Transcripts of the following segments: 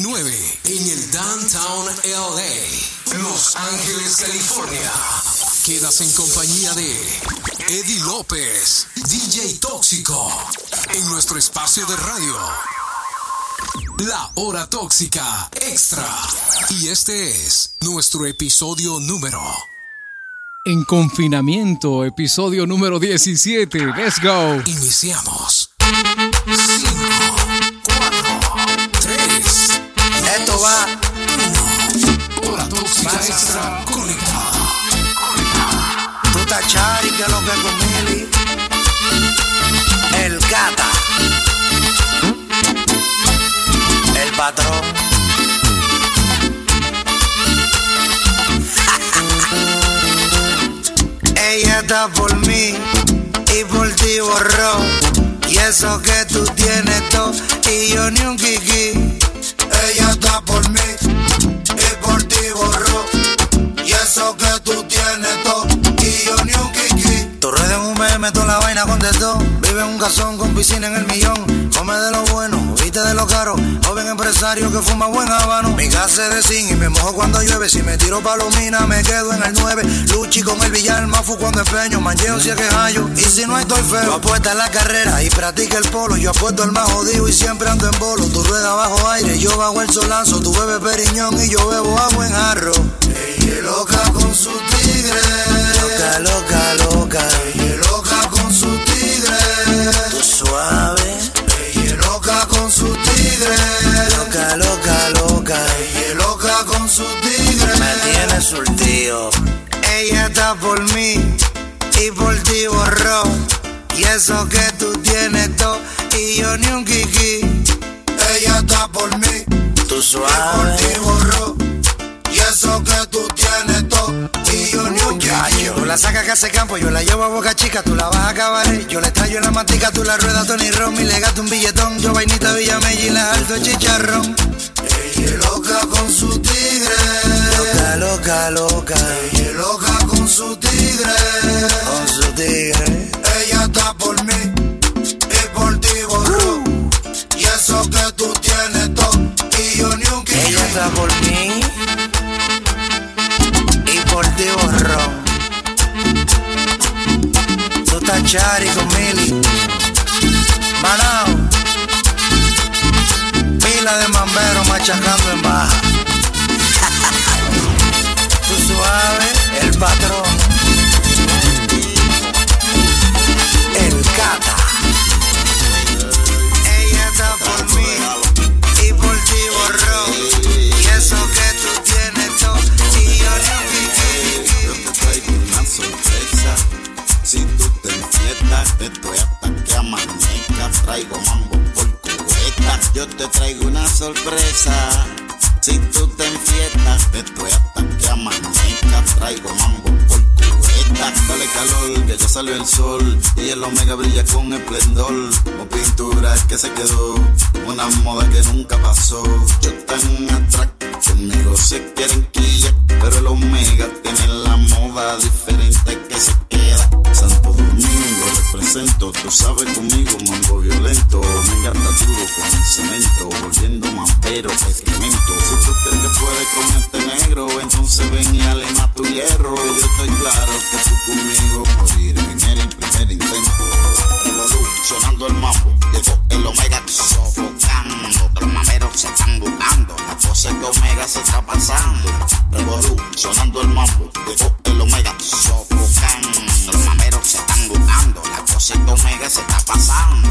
99 en el Downtown LA, Los Ángeles, California. Quedas en compañía de Eddie López, DJ Tóxico, en nuestro espacio de radio. La Hora Tóxica Extra. Y este es nuestro episodio número. En confinamiento, episodio número 17. Let's go. Iniciamos. Esto va. Hora Tóxica Extra conectada. Chari, que lo que con Mili. El gata. El patrón. Ella está por mí y por ti borró. Y eso que tú tienes todo y yo ni un kiki. Ella está por mí y por ti borró. Y eso que tú tienes todo y yo ni un kiki. Tu red en un meme, toda la vaina contestó. Vive en un casón con piscina en el millón. Come de lo bueno, de lo caro. Joven empresario que fuma buen habano. Mi casa es de zinc y me mojo cuando llueve. Si me tiro palomina, me quedo en el 9. Luchi con el billar, mafu cuando empeño. Mancheo si es que hallo. Y si no estoy feo, yo apuesta en la carrera y practica el polo. Yo apuesto al más jodido y siempre ando en bolo. Tu rueda bajo aire, yo bajo el solazo. Tu bebes periñón y yo bebo agua en jarro. Ella loca con su tigre. Loca, loca, loca. Ella loca con su tigre. Tú suave. Loca con su tigre. Loca, loca, loca. Ella loca con su tigre. Me tiene surtido. Ella está por mí y por ti borró. Y eso que tú tienes todo y yo ni un kiki. Ella está por mí. Tú suave. Y por ti borró. Eso que tú tienes todo y yo ni un gallo. Tú la sacas que hace campo, yo la llevo a boca chica, tú la vas a acabar. Yo le traigo la mantica, tú la ruedas Tony Ron y le gasto un billetón. Yo vainita Villamella y la alto chicharrón. Ella es loca con su tigre. Loca, loca, loca. Ella es loca con su tigre. Con su tigre. Ella está por mí y por ti borró. Y eso que tú tienes todo y yo ni un kiki. Ella está por mí borró. Tú chari con Mili. Manao. Pila de mambero machacando en baja. Tú suave, el patrón. El cata. Enfietas, estoy hasta que amanezca. Traigo mambo por cubeta. Yo te traigo una sorpresa. Si tú te enfietas, estoy hasta que amanezca. Traigo mambo por cubeta. Dale calor, que ya salió el sol. Y el omega brilla con esplendor. Como pintura que se quedó. Una moda que nunca pasó. Yo tan atractivo. Conmigo se quieren quillar, pero el Omega tiene la moda diferente Represento, tú sabes conmigo, mambo violento. Omega está duro con el cemento, volviendo mambero, excremento. Si tú crees que puedes con este negro, entonces ven y alema tu hierro. Yo estoy claro que tú conmigo morir en primer intento. Revolucionando el mambo, llegó el Omega sofocando. Los mameros se están buscando, la cosa que Omega se está pasando. Revolucionando el mambo, llegó el Omega sofocando. 100 megas se está pasando.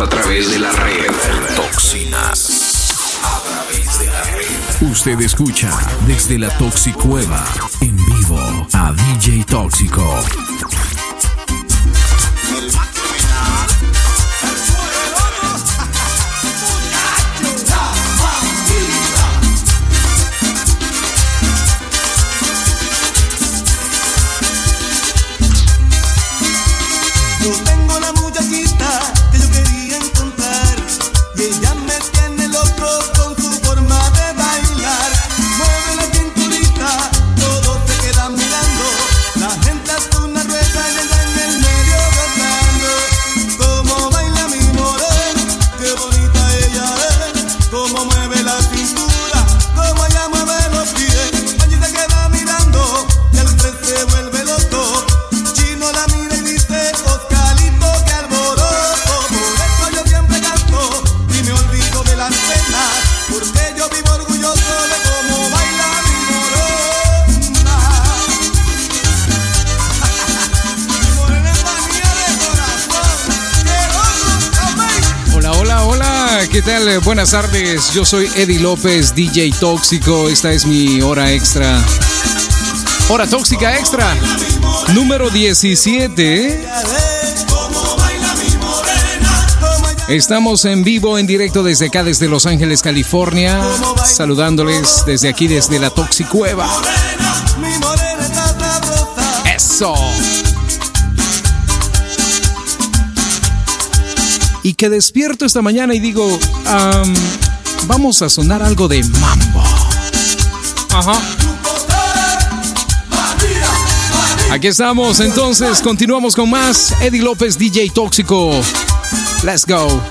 A través de la red. Toxinas a través de la red. Usted escucha desde la Toxicueva en vivo a DJ Tóxico. Buenas tardes, yo soy Eddie López, DJ Tóxico. Esta es mi hora extra. Hora tóxica extra. Número 17. Estamos en vivo, en directo desde acá, desde Los Ángeles, California. Saludándoles desde aquí, desde la Toxicueva. Eso. Y que despierto esta mañana y digo, vamos a sonar algo de mambo. Ajá. Aquí estamos, entonces continuamos con más. Eddie López, DJ Tóxico. Let's go.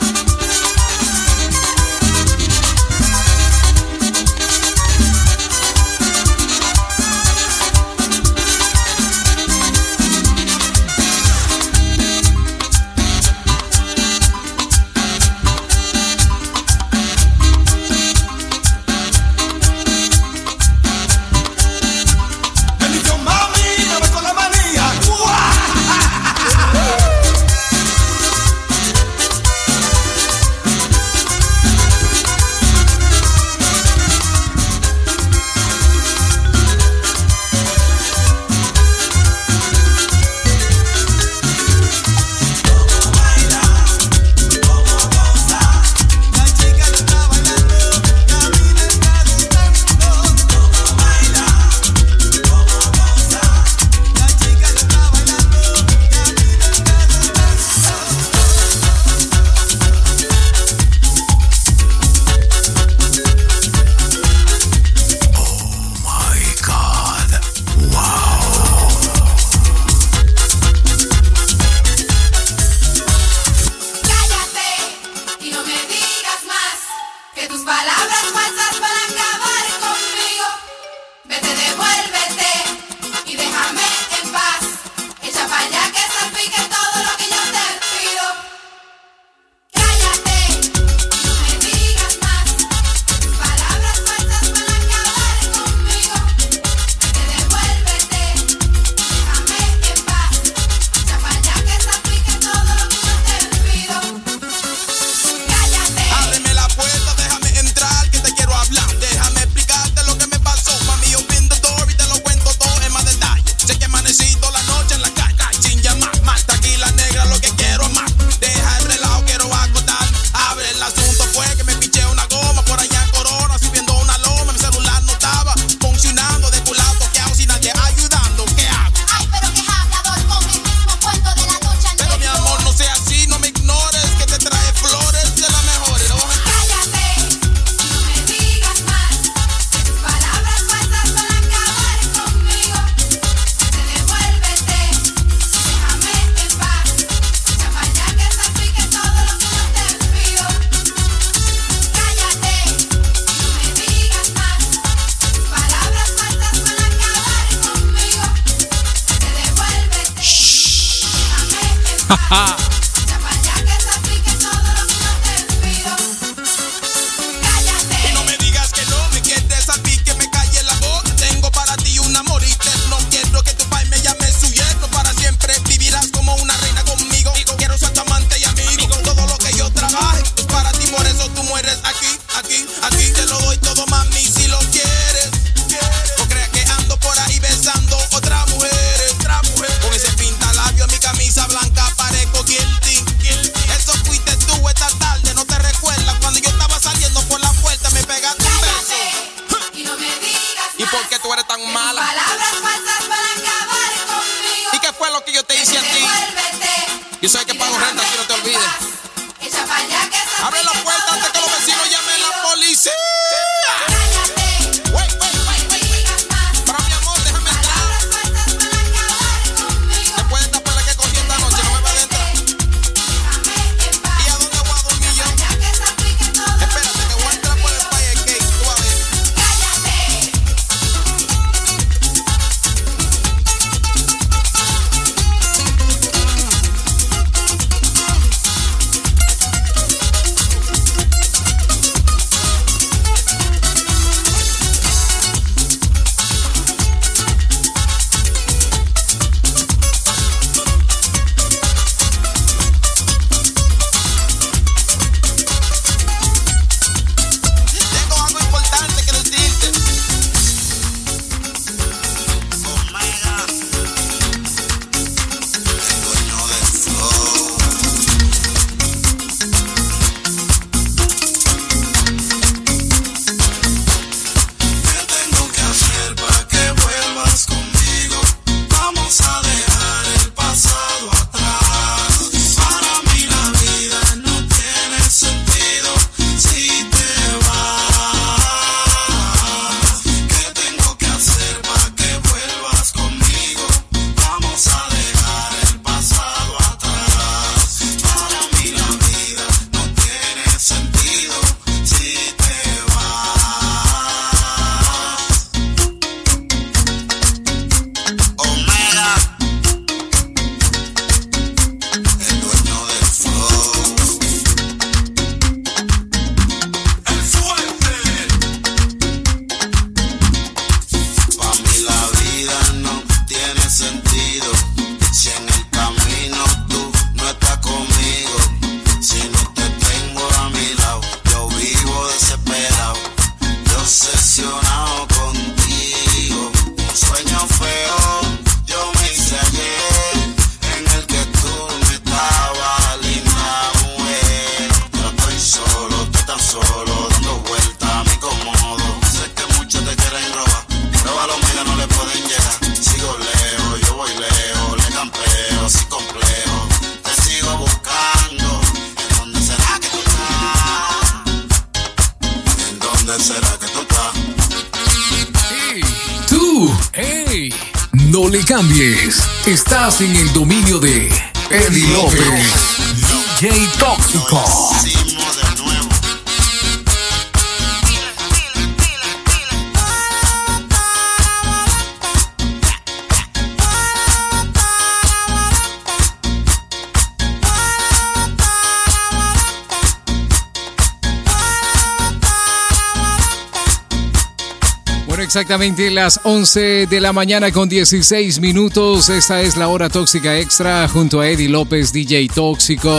Exactamente las 11 de la mañana con 16 minutos. Esta es la hora tóxica extra junto a Eddie López, DJ Tóxico.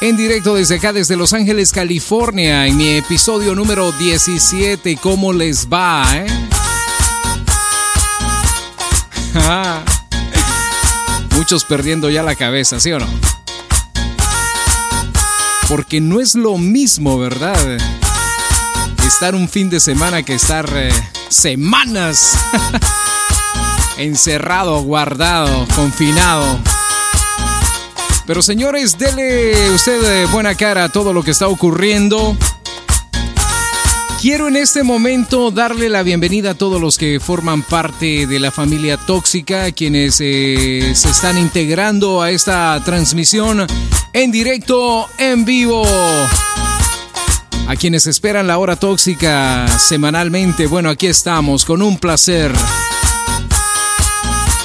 En directo desde acá, desde Los Ángeles, California, en mi episodio número 17. ¿Cómo les va, eh? Muchos perdiendo ya la cabeza, ¿sí o no? Porque no es lo mismo, ¿verdad? estar un fin de semana que estar eh, semanas encerrado, guardado, confinado. Pero señores, dele usted eh, buena cara a todo lo que está ocurriendo. Quiero en este momento darle la bienvenida a todos los que forman parte de la familia tóxica, quienes eh, se están integrando a esta transmisión en directo, en vivo. A quienes esperan la hora tóxica semanalmente, bueno, aquí estamos con un placer.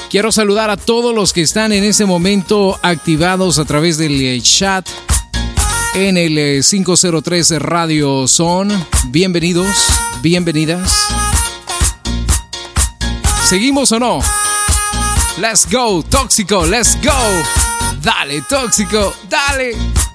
Quiero saludar a todos los que están en ese momento activados a través del eh, chat en el eh, 503 Radio Son. Bienvenidos, bienvenidas. ¿Seguimos o no? Let's go, tóxico, let's go. Dale, tóxico, dale.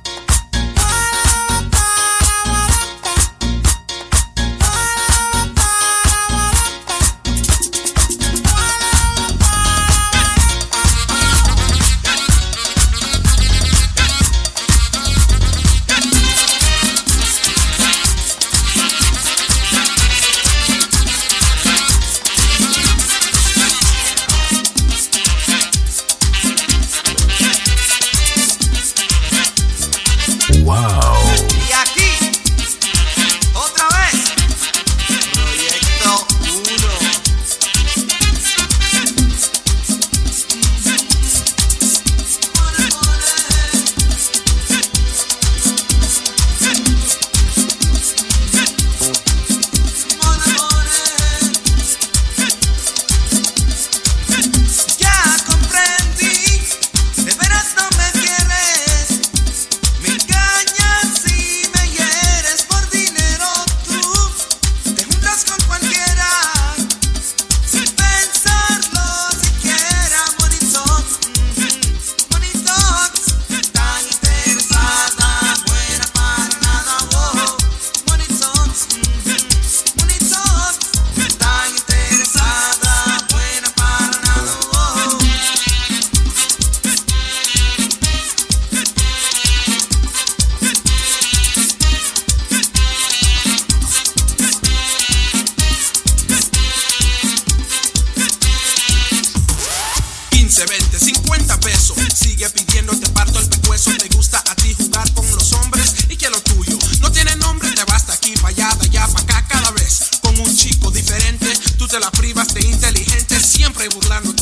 burlando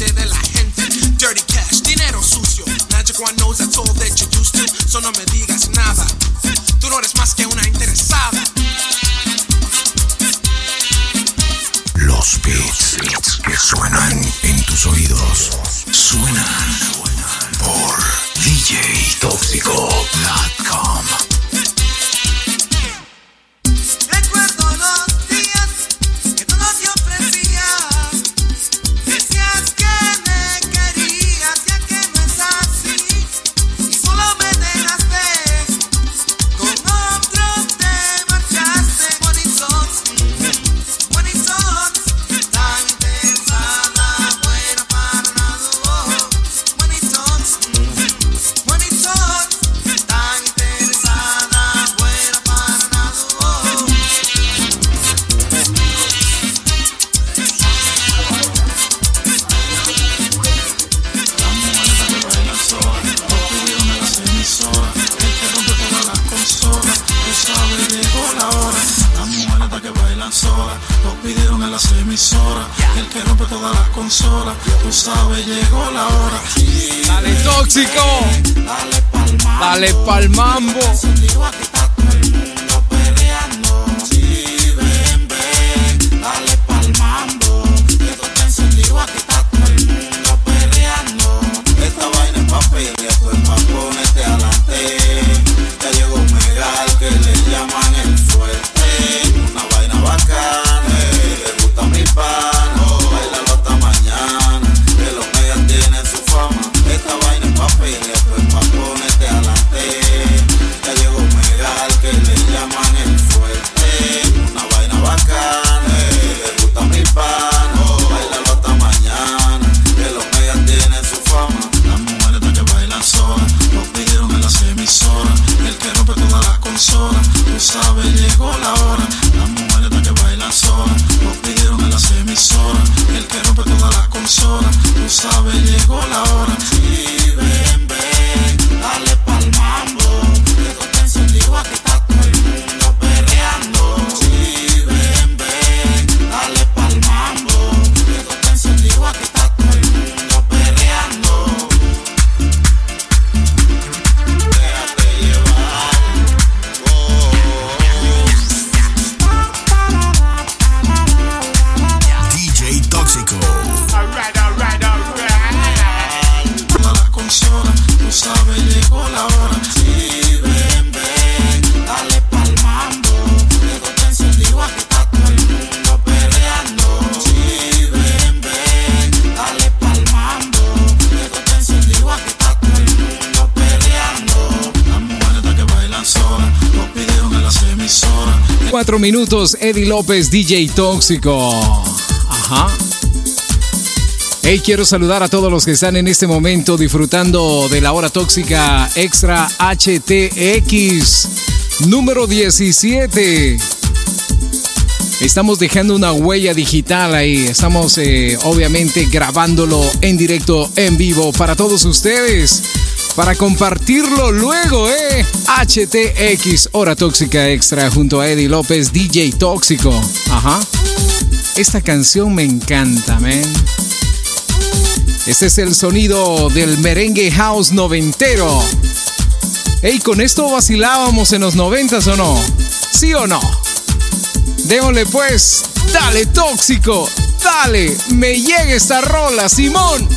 minutos, Eddie López, DJ Tóxico. Ajá. Hey, quiero saludar a todos los que están en este momento disfrutando de la hora tóxica extra HTX número 17. Estamos dejando una huella digital ahí. Estamos eh, obviamente grabándolo en directo, en vivo para todos ustedes para compartirlo luego, ¿eh? HTX, Hora Tóxica Extra, junto a Eddie López, DJ Tóxico. Ajá. Esta canción me encanta, man. Este es el sonido del merengue house noventero. Ey, ¿con esto vacilábamos en los noventas o no? ¿Sí o no? Démosle pues, dale tóxico, dale, me llega esta rola, Simón.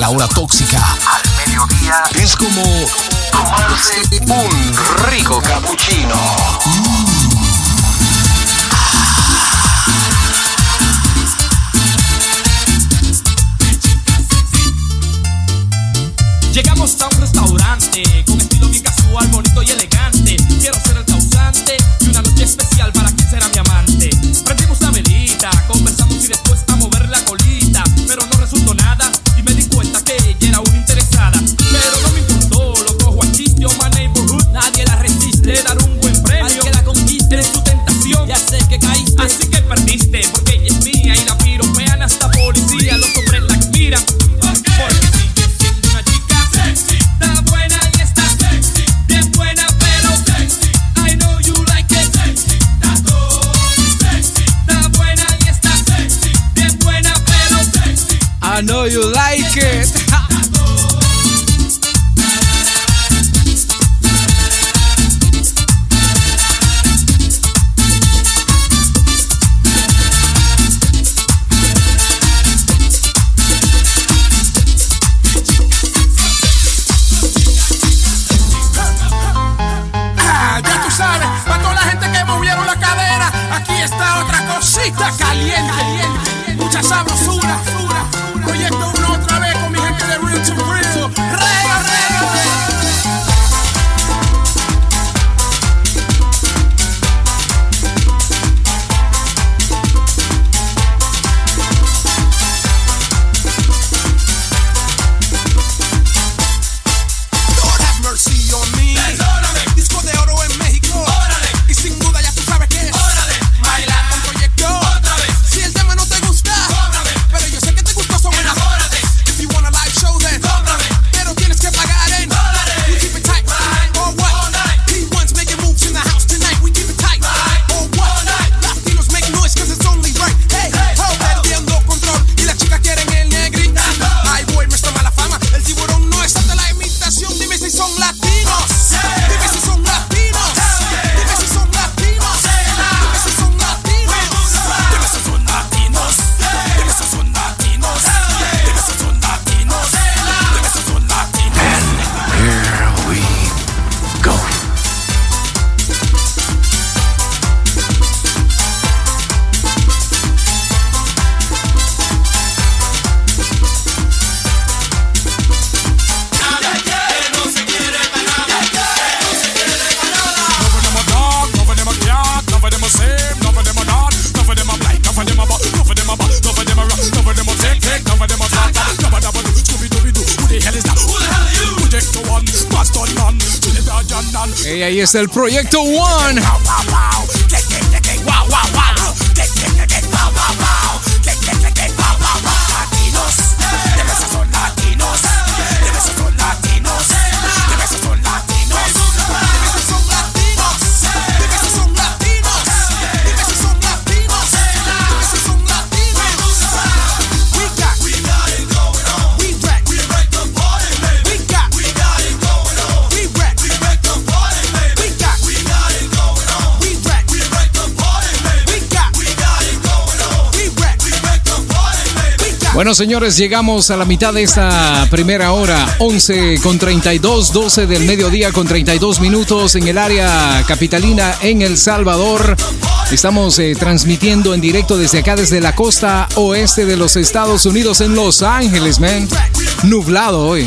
la hora tóxica. Al mediodía. Es como tomarse un rico cappuccino. Mm. proyecto One. Bueno, señores, llegamos a la mitad de esta primera hora, 11 con 32, 12 del mediodía con 32 minutos en el área capitalina en El Salvador. Estamos eh, transmitiendo en directo desde acá, desde la costa oeste de los Estados Unidos en Los Ángeles, man. Nublado hoy,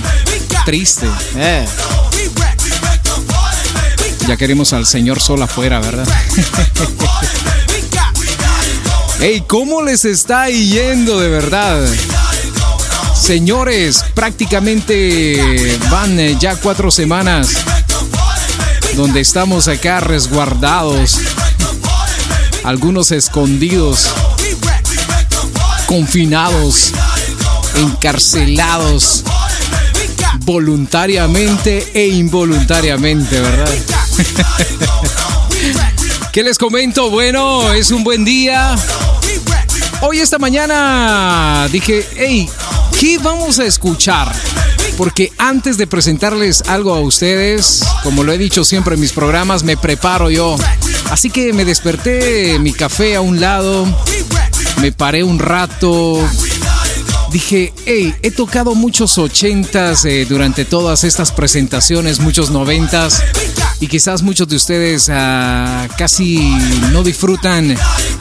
triste. Eh. Ya queremos al señor Sol afuera, ¿verdad? Hey, ¿cómo les está yendo de verdad? Señores, prácticamente van eh, ya cuatro semanas donde estamos acá resguardados, algunos escondidos, confinados, encarcelados, voluntariamente e involuntariamente, ¿verdad? ¿Qué les comento? Bueno, es un buen día. Hoy esta mañana dije, hey, ¿qué vamos a escuchar? Porque antes de presentarles algo a ustedes, como lo he dicho siempre en mis programas, me preparo yo. Así que me desperté, mi café a un lado, me paré un rato, dije, hey, he tocado muchos ochentas eh, durante todas estas presentaciones, muchos noventas, y quizás muchos de ustedes ah, casi no disfrutan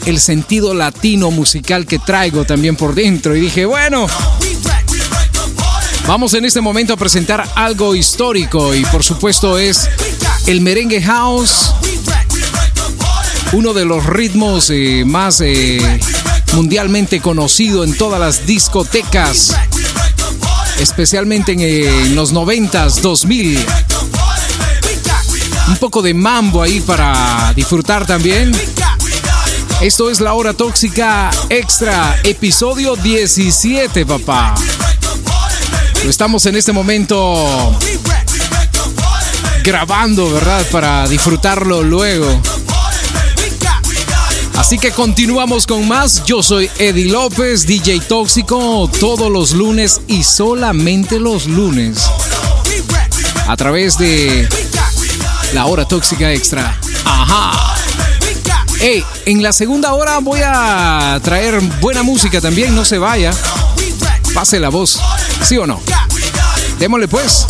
el sentido latino musical que traigo también por dentro. Y dije, bueno, vamos en este momento a presentar algo histórico, y por supuesto es el merengue house, uno de los ritmos eh, más eh, mundialmente conocido en todas las discotecas, especialmente en, eh, los 90s, 2000. Un poco de mambo ahí para disfrutar también. Esto es la hora tóxica extra, episodio 17, papá. Estamos en este momento grabando, ¿verdad? Para disfrutarlo luego. Así que continuamos con más. Yo soy Eddie López, DJ Tóxico, todos los lunes y solamente los lunes. A través de la hora tóxica extra. Ajá. Hey, en la segunda hora voy a traer buena música también, no se vaya. Pase la voz, ¿sí o no? Démosle pues.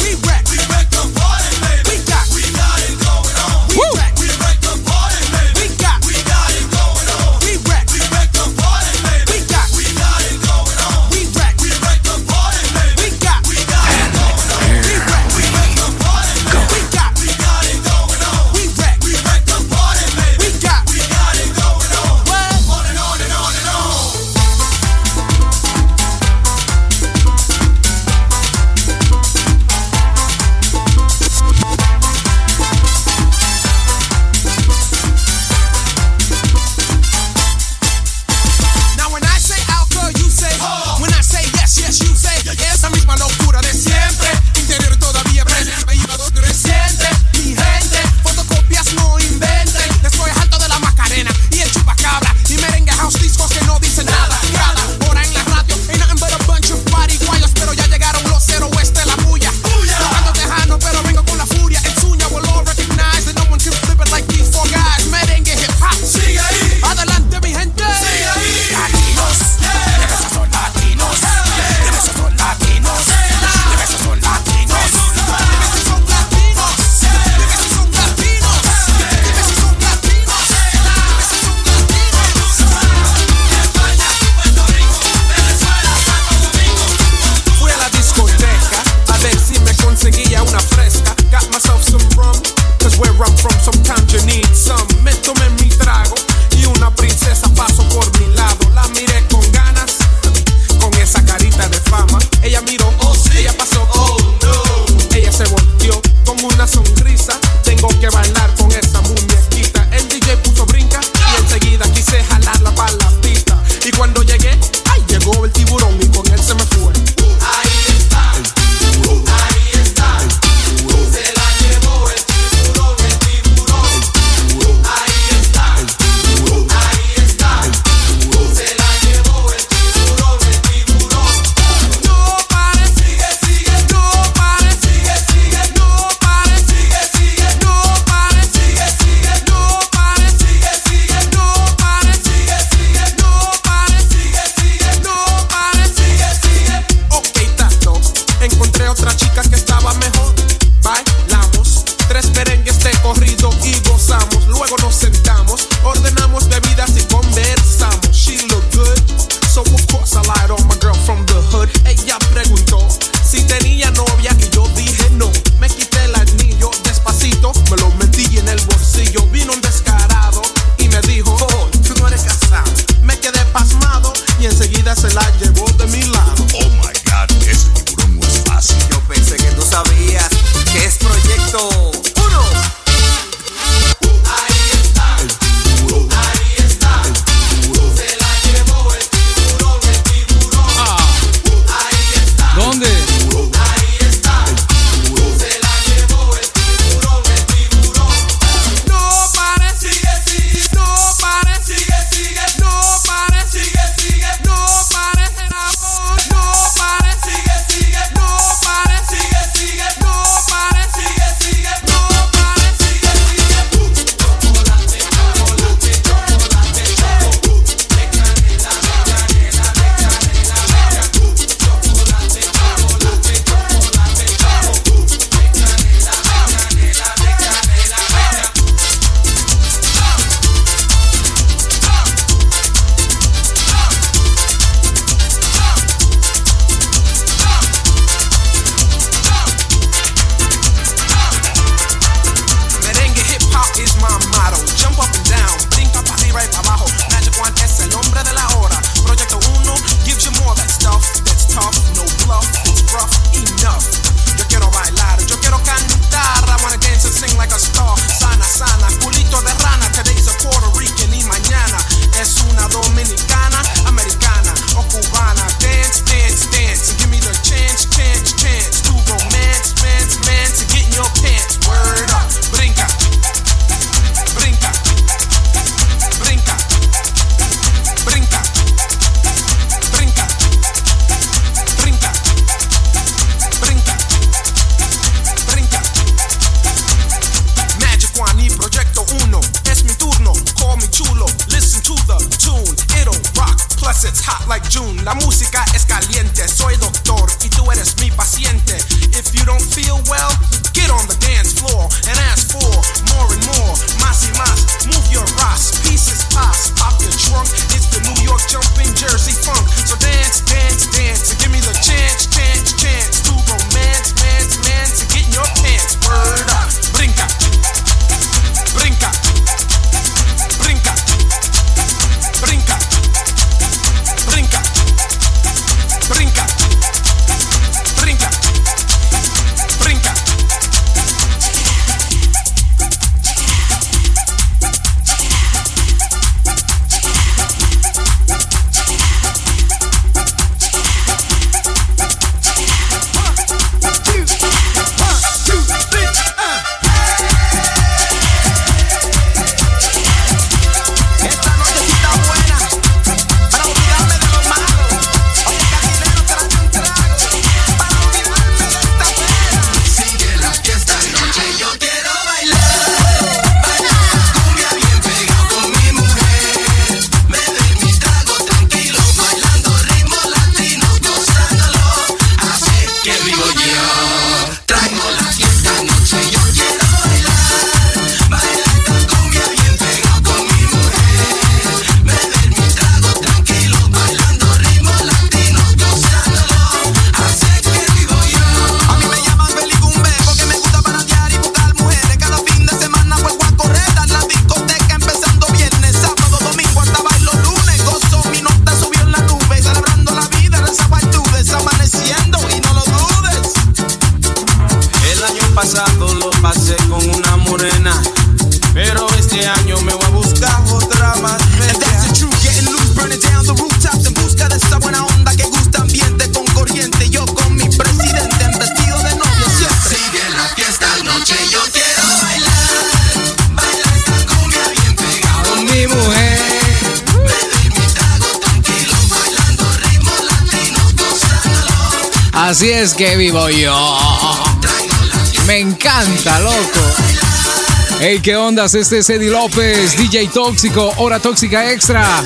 ¿Qué ondas? Este es Eddie López, DJ Tóxico, Hora Tóxica Extra.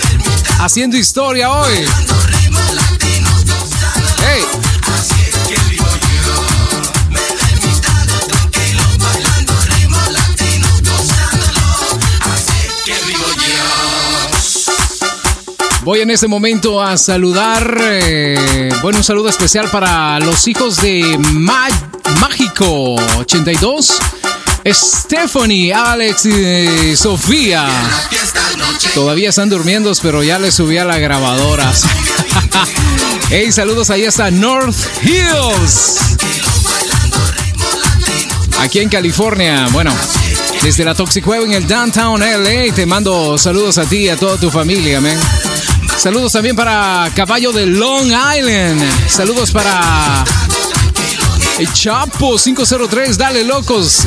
Haciendo historia hoy. Hey. Voy en este momento a saludar, eh, bueno, un saludo especial para los hijos de Mágico 82, Stephanie, Alex y Sofía. Todavía están durmiendo, pero ya les subí a la grabadora. hey, saludos ahí hasta North Hills. Aquí en California. Bueno, desde la Toxic Web en el Downtown LA, te mando saludos a ti y a toda tu familia, man. Saludos también para Caballo de Long Island. Saludos para el Chapo 503. Dale, locos.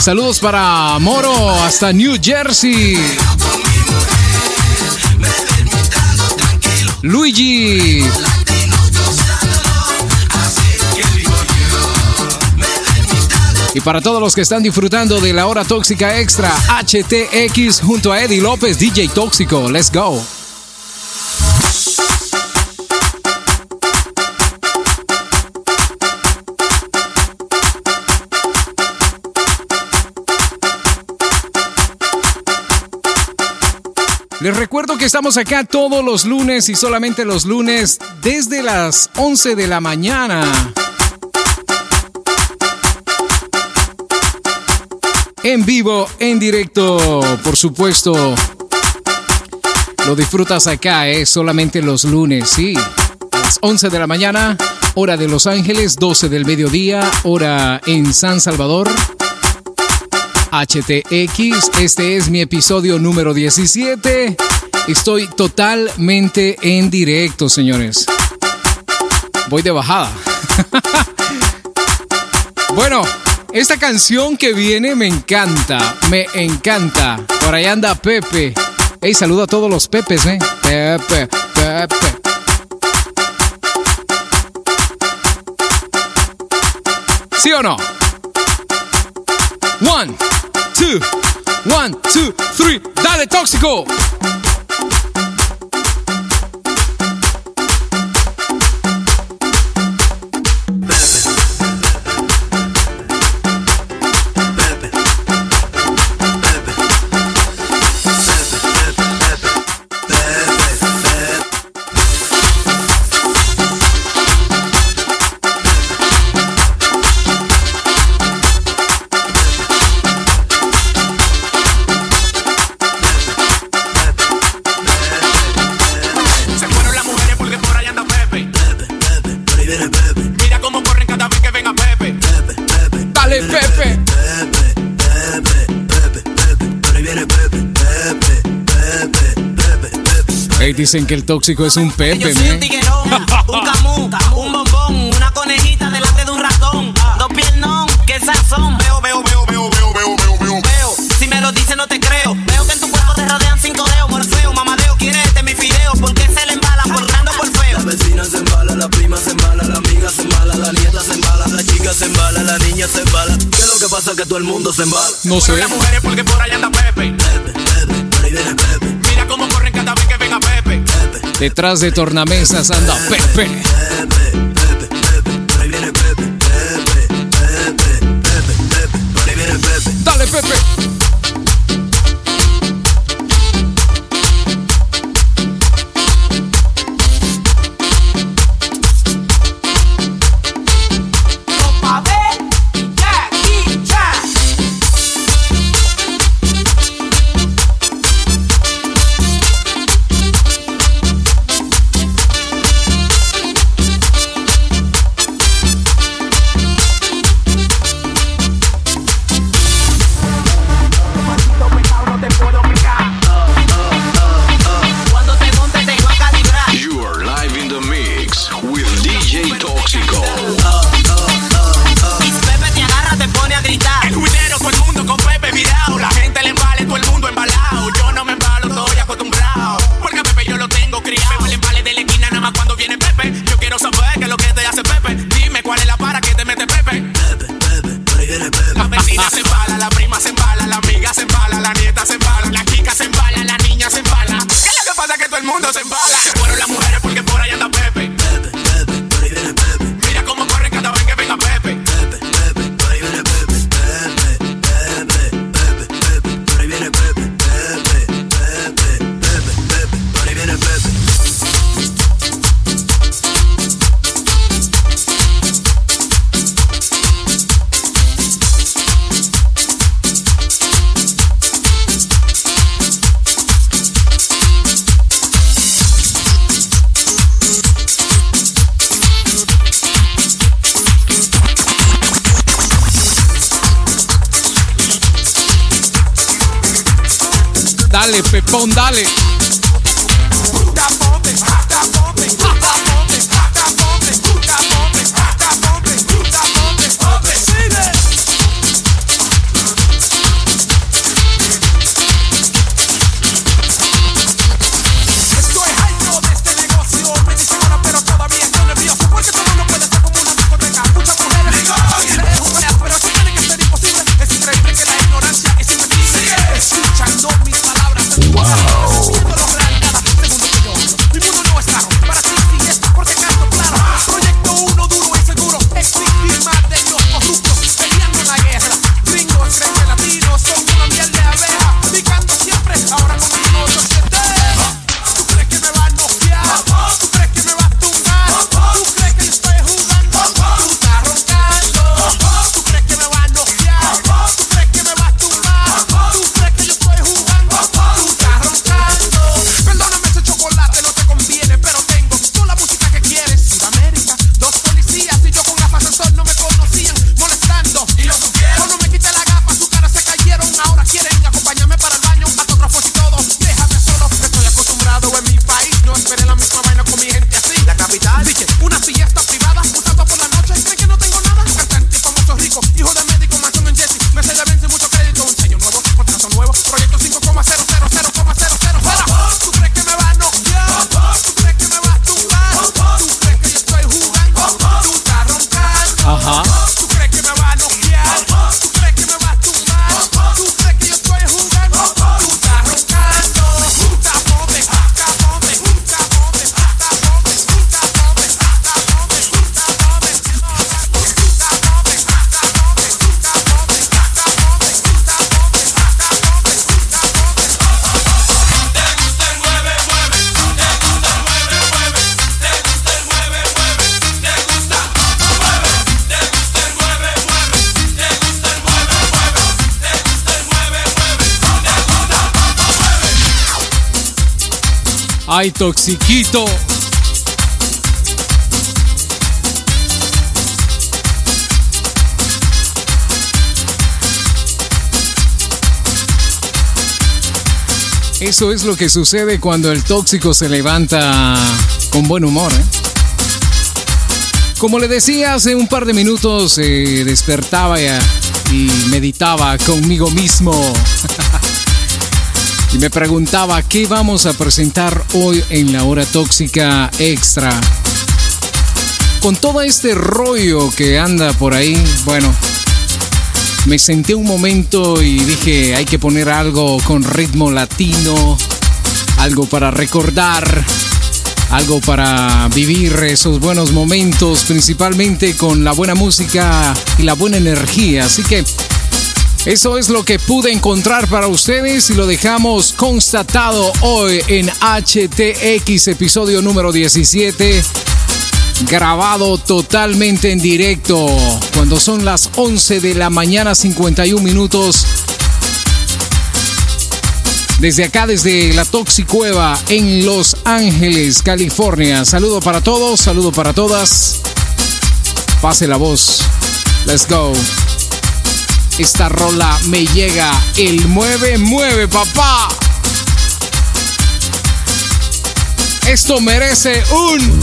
Saludos para Moro hasta New Jersey. Luigi. Y para todos los que están disfrutando de la hora tóxica extra, HTX junto a Eddie López, DJ Tóxico. Let's go. Les recuerdo que estamos acá todos los lunes y solamente los lunes desde las 11 de la mañana. En vivo, en directo, por supuesto. Lo disfrutas acá, ¿eh? Solamente los lunes, sí. Las 11 de la mañana, hora de Los Ángeles, 12 del mediodía, hora en San Salvador. HTX, este es mi episodio número 17. Estoy totalmente en directo, señores. Voy de bajada. bueno, esta canción que viene me encanta, me encanta. Por ahí anda Pepe. Hey, saludo a todos los Pepes, ¿eh? Pepe, Pepe. ¿Sí o no? One, two, One, two, three. Dale, tóxico. Dicen que el tóxico es un Pepe, Yo soy un tiguerón, un camú, un bombón, una conejita delante de un ratón. Dos piernón, qué sazón. Veo, veo, veo, veo, veo, veo, veo, veo. Veo, si me lo dices no te creo. Veo que en tu cuerpo te rodean cinco dedos. Morfeo, mamadeo, quiere este mi fideo. Porque se le embalan por grande o por feo. La vecina se embala, la prima se embala, la amiga se embala, la nieta se embala, la chica se embala, la niña se embala. ¿Qué es lo que pasa? Que todo el mundo se embala. No sé. Las mujeres porque por ahí anda Detrás de tornamesas anda Pepe. Ay, toxiquito. Eso es lo que sucede cuando el tóxico se levanta con buen humor. ¿eh? Como le decía hace un par de minutos, eh, despertaba y, meditaba conmigo mismo. me preguntaba qué vamos a presentar hoy en la hora tóxica extra. Con todo este rollo que anda por ahí, bueno, me senté un momento y dije, hay que poner algo con ritmo latino, algo para recordar, algo para vivir esos buenos momentos, principalmente con la buena música y la buena energía. Así que eso es lo que pude encontrar para ustedes y lo dejamos constatado hoy en HTX, episodio número 17 grabado totalmente en directo cuando son las 11 de la mañana 51 minutos desde acá desde la Toxicueva en Los Ángeles, California. Saludo para todos, saludo para todas. Pase la voz. Let's go. Esta rola me llega el mueve mueve, papá. Esto merece un.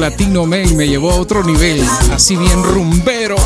Latino Men me llevó a otro nivel, así bien rumbero.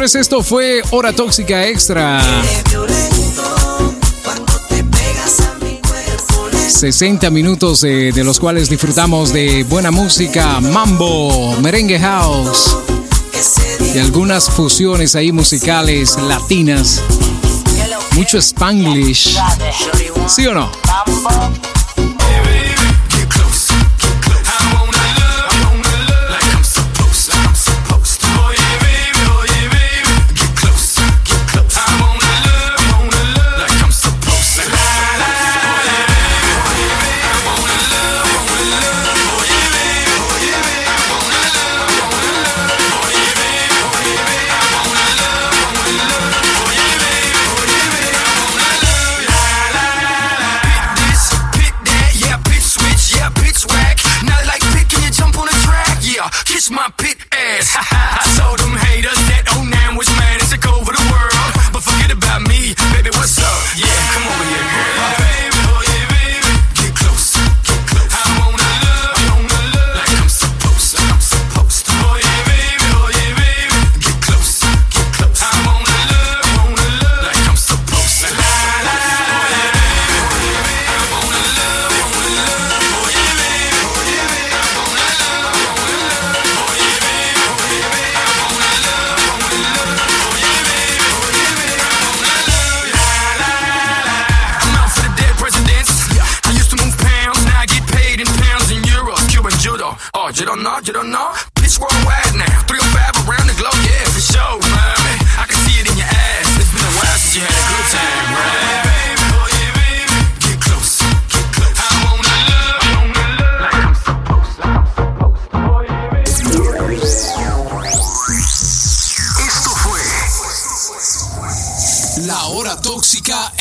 señores, esto fue Hora Tóxica Extra. 60 minutos de, de, los cuales disfrutamos de buena música, mambo, merengue house y algunas fusiones ahí musicales latinas. Mucho spanglish. ¿Sí o no?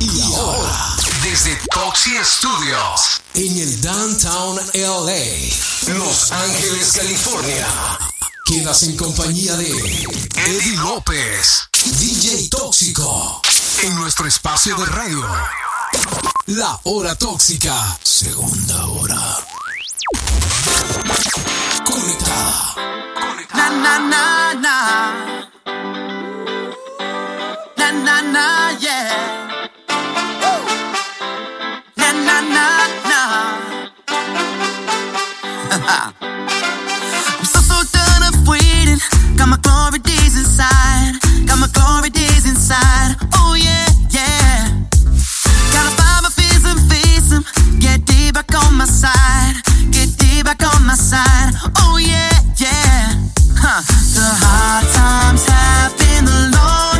Y ahora, desde Toxi Studios, en el Downtown LA, Los Ángeles, California. Quedas en compañía de Eddie López, DJ Tóxico, en nuestro espacio de radio. La hora tóxica, segunda hora. Conectada. Conectada. Na, na, na, na. Na, na, yeah. Oh. Na, na, na. I'm so, so done of waiting. Got my glory days inside. Got my glory days inside. Oh, yeah, yeah. Gotta find my. Get deep back on my side back on my side. Oh yeah, yeah. Huh. The hard times have been the lonely.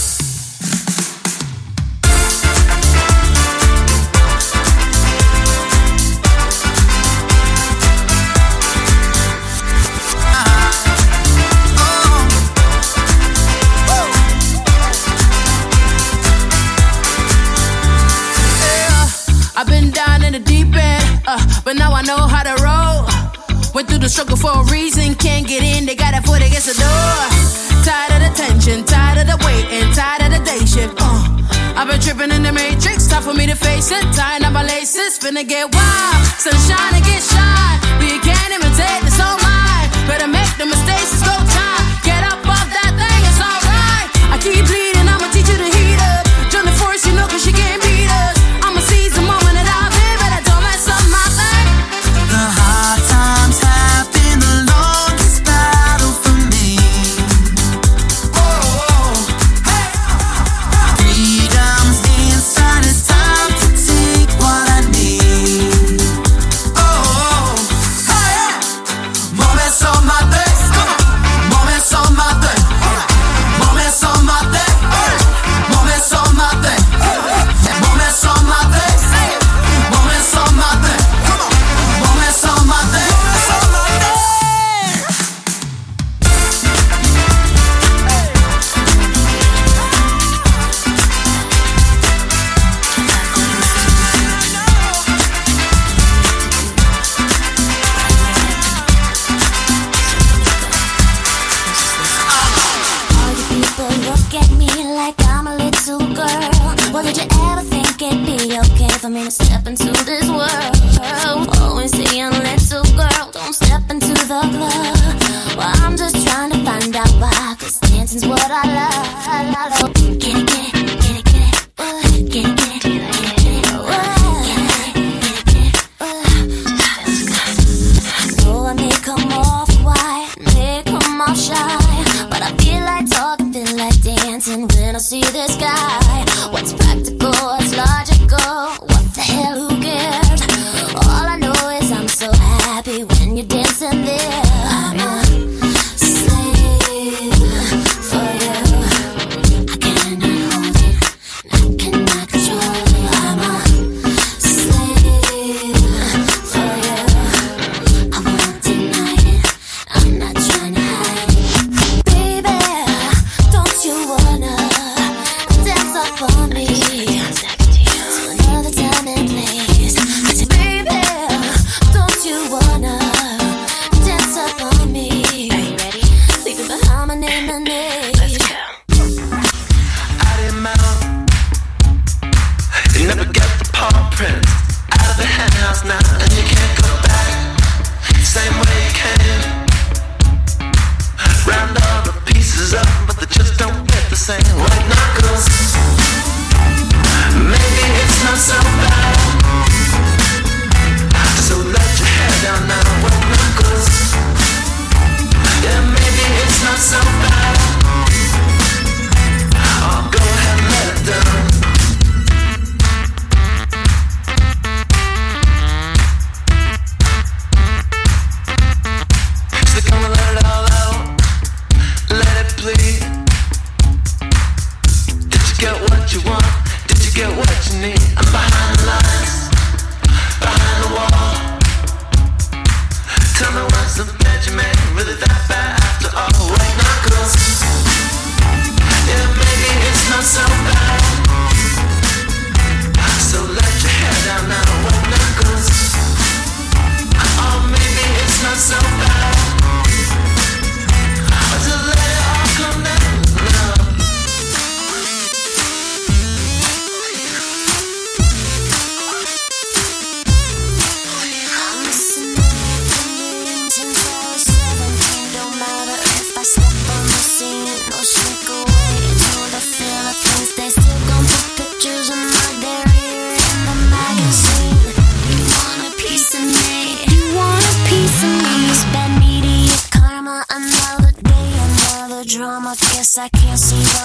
Uh, but now I know how to roll. Went through the struggle for a reason. Can't get in, they got a foot against the door. Tired of the tension, tired of the waiting, tired of the day shift. Uh. I've been tripping in the matrix, time for me to face it. Tying up my laces, finna get wild. Sunshine and get shy. But you can't imitate, it's online. Better make the mistakes.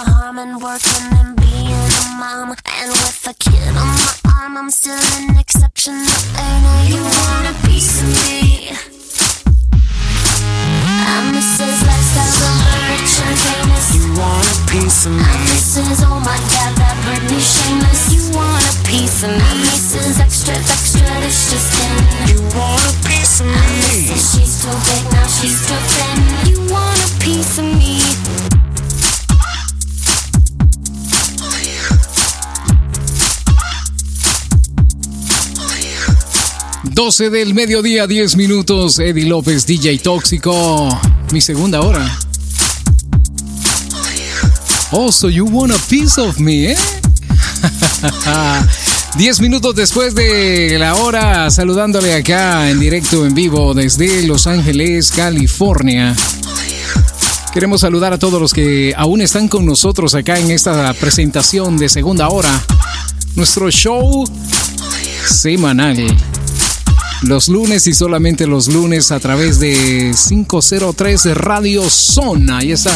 harm in working and being a mom. And with a kid on my arm, I'm still an exceptional earner. You want a piece of me? I'm Mrs. lifestyle the rich and famous. You want a piece of me? I'm Mrs. oh my god, that Britney shameless. You want a piece of me? I'm Mrs. extra, extra this just in. You want a piece of me? I'm Mrs. she's too big, now she's too thin. You want a piece of me? 12 del mediodía, 10 minutos. Eddie López, DJ Tóxico. Mi segunda hora. Oh, so you want a piece of me, eh? 10 minutos después de la hora, saludándole acá en directo, en vivo, desde Los Ángeles, California. Queremos saludar a todos los que aún están con nosotros acá en esta presentación de segunda hora. Nuestro show semanal los lunes y solamente los lunes a través de 503 Radio Zona. Ahí está.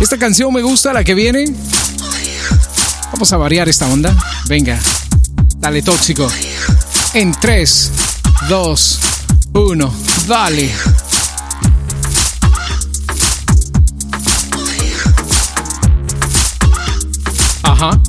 Esta canción me gusta, la que viene. Vamos a variar esta onda. Venga, dale tóxico. En 3, 2, 1, dale. Ajá.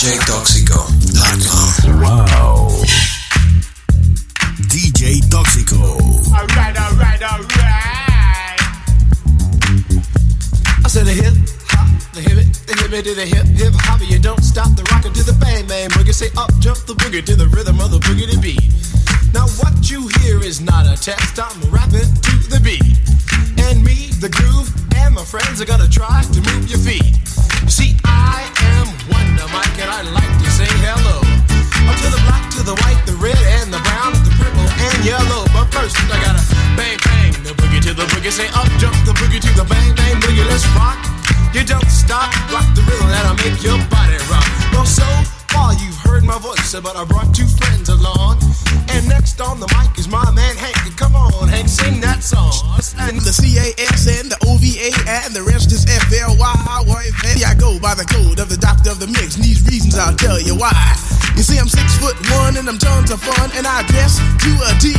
Listening boogie. Say up jump the boogie to the bang bang boogie. Let's rock. You don't stop, rock the rhythm that'll make your body rock. Well, so far you've heard my voice, but I brought two friends along. And next on the mic is my man Hank. Come on, Hank, sing that song. And the CAS and the OVA and the rest is FLY. Why I go by the code of the doctor of the mix. And these reasons I'll tell you why. You see, I'm six foot one and I'm tons of fun and I dress to a T.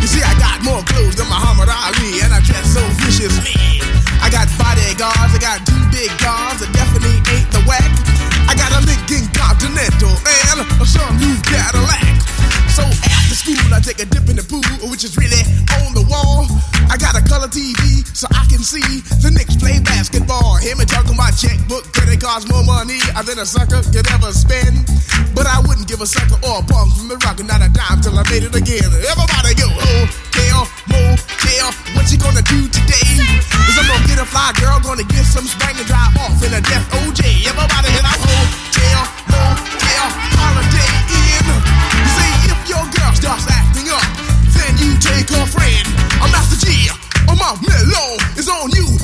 You see, I got more clothes than Muhammad Ali and I dress so viciously. I got bodyguards, I got two big cars that definitely ain't the whack. I got a Lincoln Continental and a new Cadillac. So after school, I take a dip in the pool, which is really on the wall. I got a color TV so I can see the Knicks play basketball. Hear me talking my checkbook, credit cards, more money than a sucker could ever spend. But I wouldn't give a sucker or a punk from the rock and not a dime till I made it again. Everybody go, oh, hotel, motel, what you gonna do today? Is I'm gonna get a fly girl, gonna get some spring and drive off in a death OJ. Everybody hit a oh, hotel, motel, just acting up. Then you take a friend. I'm Master G, I'm Melo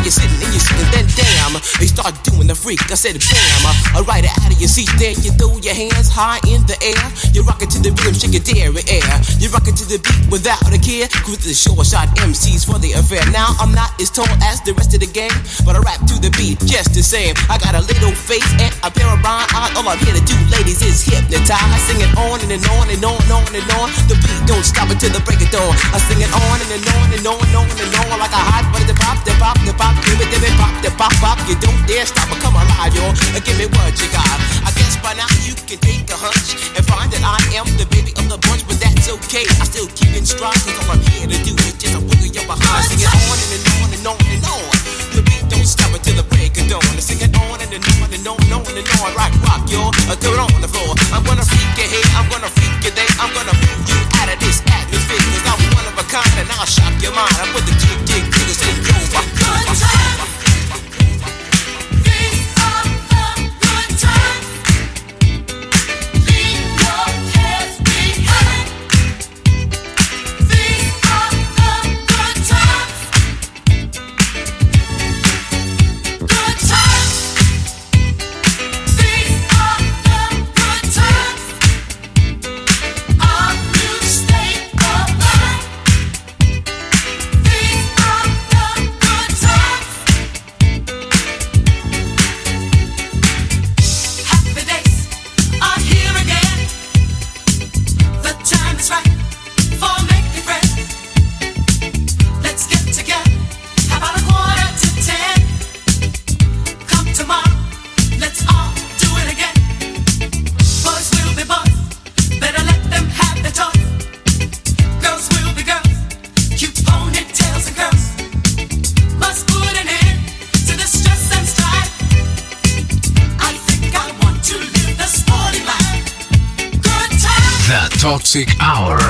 while you're sitting and you're sitting. Then damn, they start doing the freak. I said bam, I ride it out of your seat. Then you throw your hands high in the air. You rock it to the rhythm, shake your dairy air. You rock it to the beat without a care. Cruise the short shot MCs for the affair. Now I'm not as tall as the rest of the gang, but I rap to the beat just the same. I got a little face and a pair of rhyme eyes. All I'm here to do, ladies, is hypnotize. I sing it on and, and on and on and on and on. The beat don't stop until the break of dawn. I sing it on and, and on and on and on and on like a hot butter. Pop, the pop, the pop, give it, give it, pop, the pop, pop. You don't dare stop or come alive, yo. Give me what you got. I guess by now you can take a hunch and find that I am the baby of the bunch, but that's okay. I still keep in stride, cause all I'm here to do is just a wiggle your behind. Sing it on and, on and on and on. The beat don't stop until the break of dawn. I sing it on and, on and on and on and on. Rock, rock, yo. Throw it on the floor. I'm gonna freak your head, I'm gonna freak your day. I'm gonna move you out of this atmosphere, cause I'm one of a kind and I'll shock your mind. I put the The Toxic Hour.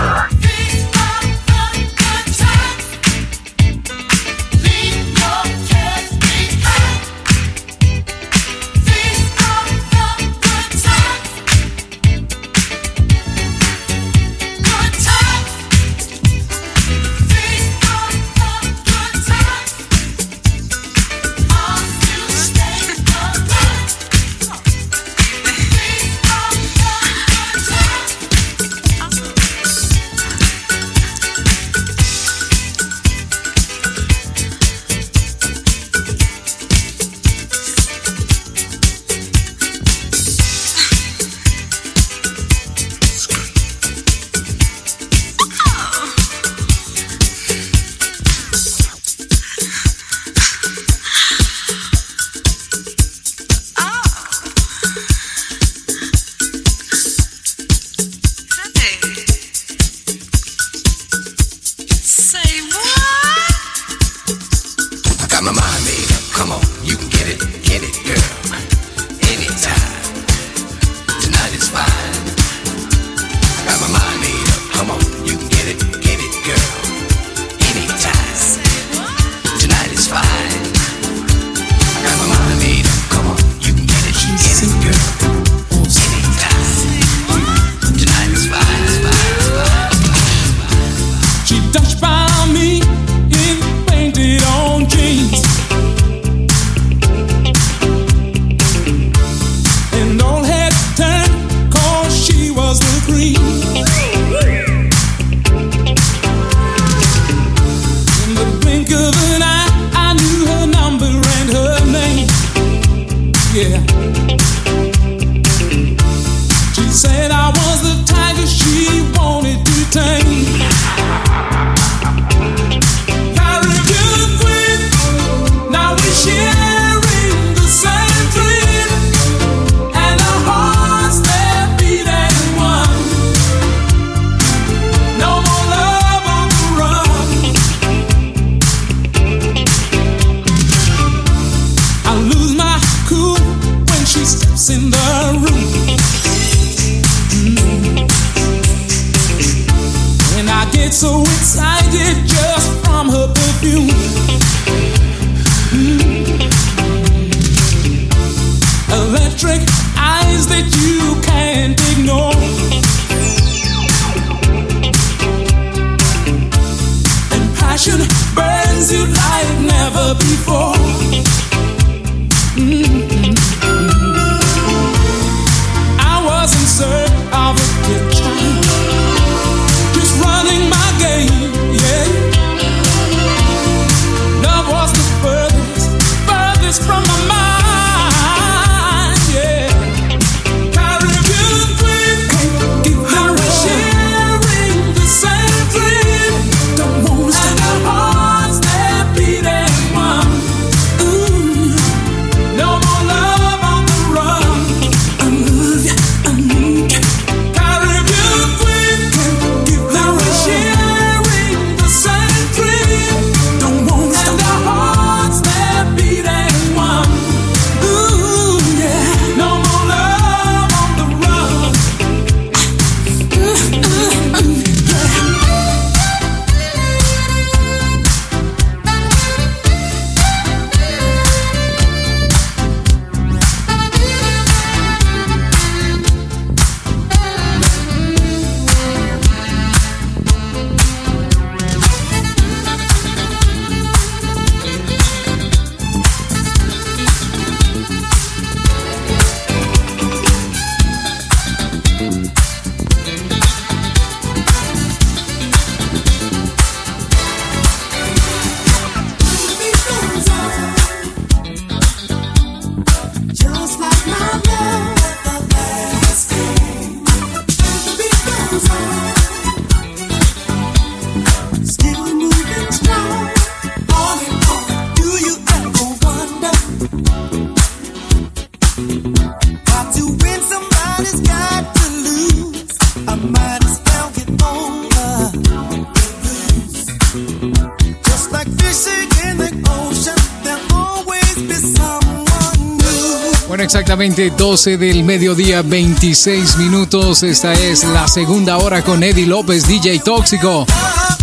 Exactamente 12 del mediodía, 26 minutos. Esta es la segunda hora con Eddie López, DJ Tóxico.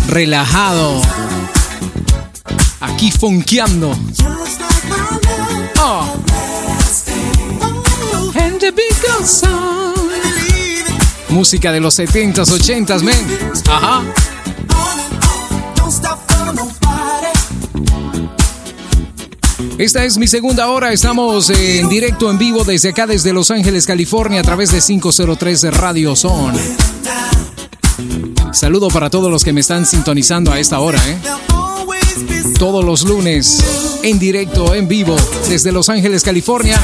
Relajado. Aquí fonqueando. On. Música de los 70s, 80s, men. Ajá. Esta es mi segunda hora. Estamos en directo en vivo desde acá, desde Los Ángeles, California, a través de 503 Radio Son. Saludo para todos los que me están sintonizando a esta hora, ¿eh? Todos los lunes, en directo, en vivo, desde Los Ángeles, California.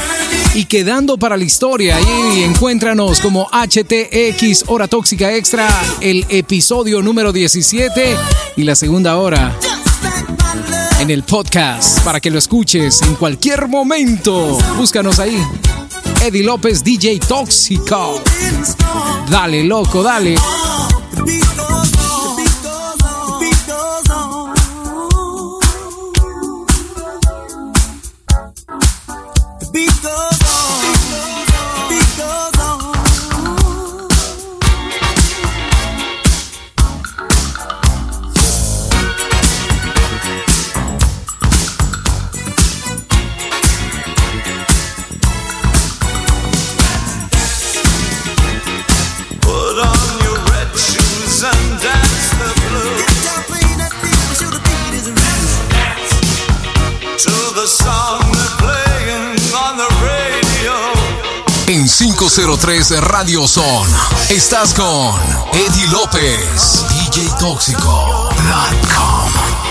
Y quedando para la historia, y encuéntranos como HTX Hora Tóxica Extra, el episodio número 17 y la segunda hora en el podcast para que lo escuches en cualquier momento. Búscanos ahí. Eddie López, DJ Tóxico. Dale, loco, dale. 503 Radio Son, estás con Eddie López, DJ Tóxico.com.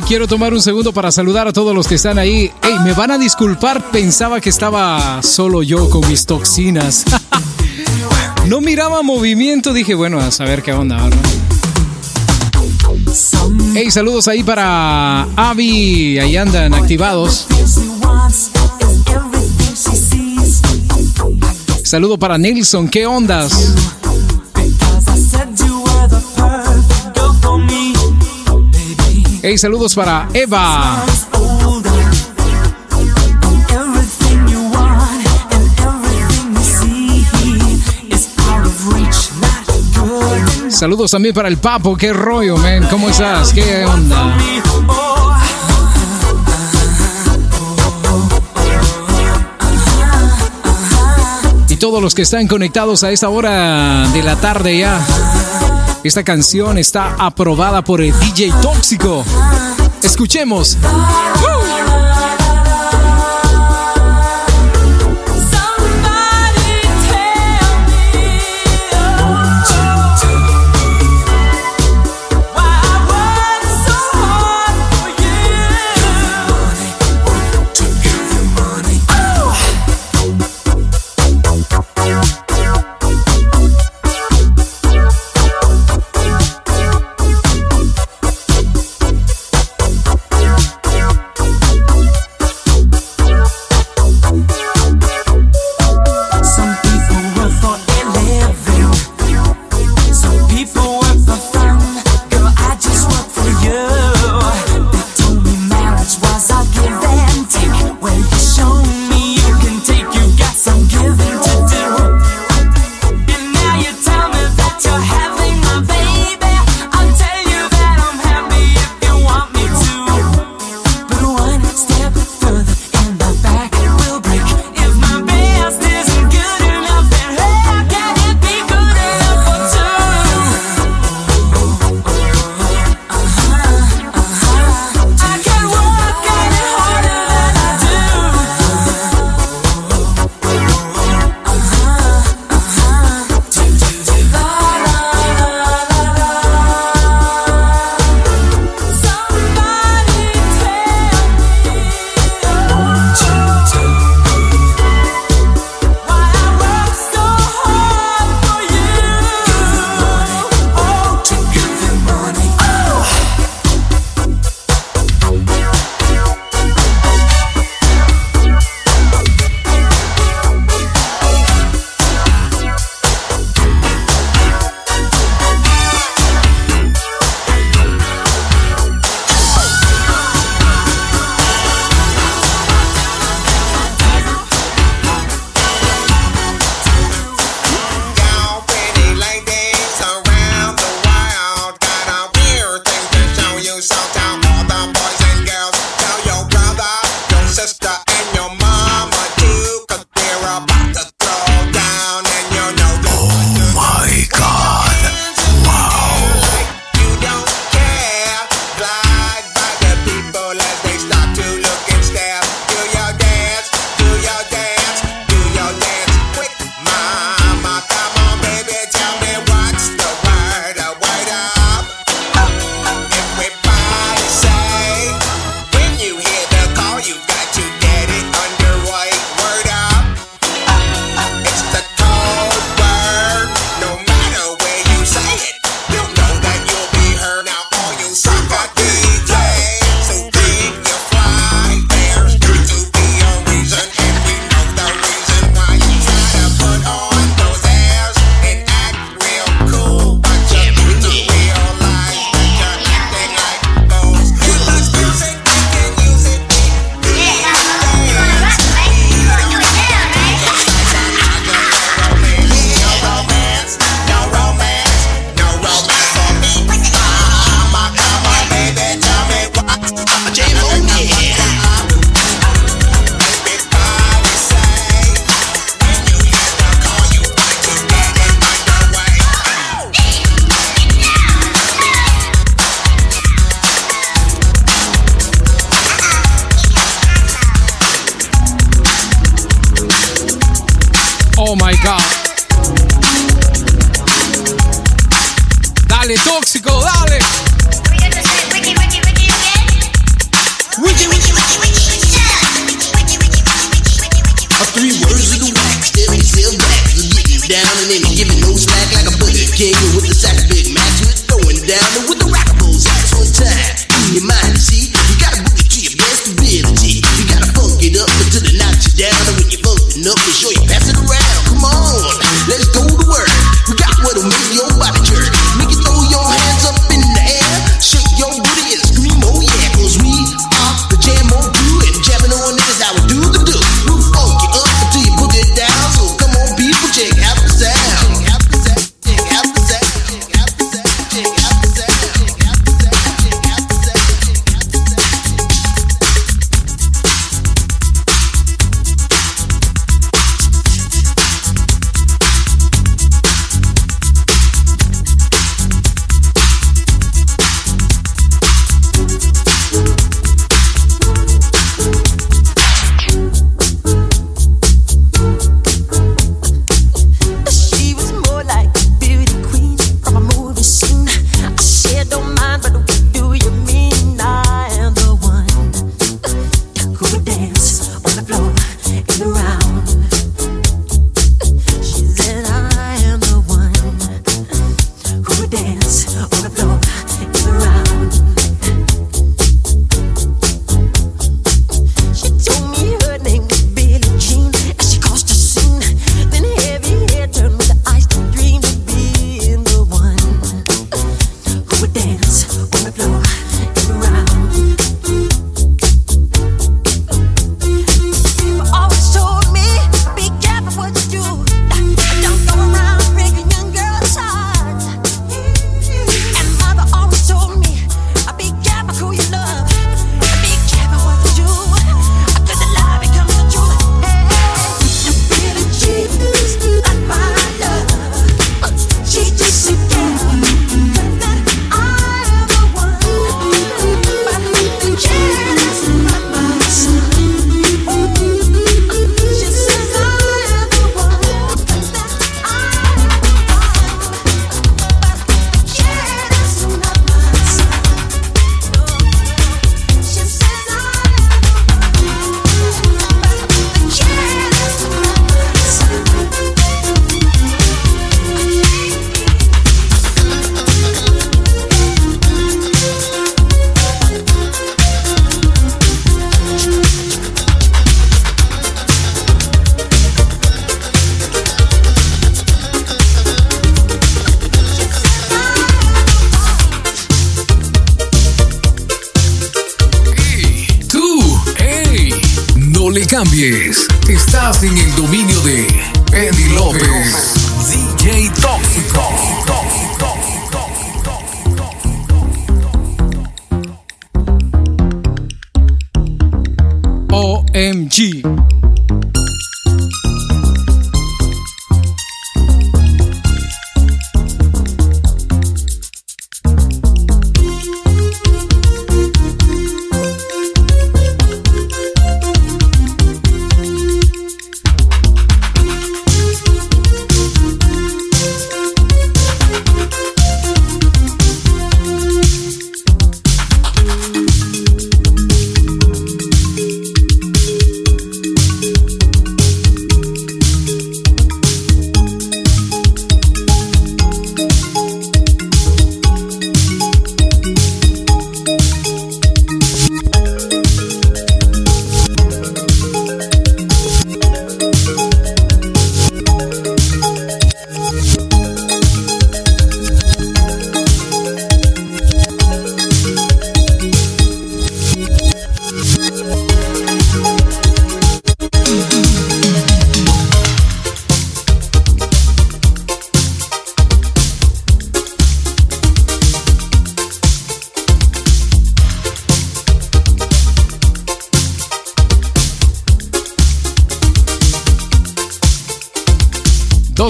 Quiero tomar un segundo para saludar a todos los que están ahí. Hey, me van a disculpar, pensaba que estaba solo yo con mis toxinas. no miraba movimiento, dije, bueno, a saber qué onda, ¿no? Hey, saludos ahí para Avi, ahí andan activados. Saludo para Nelson, ¿qué ondas? Hey, saludos para Eva. Saludos también para el Papo, qué rollo, man. ¿Cómo estás? ¿Qué onda? Y todos los que están conectados a esta hora de la tarde ya. Esta canción está aprobada por el DJ Tóxico. Escuchemos.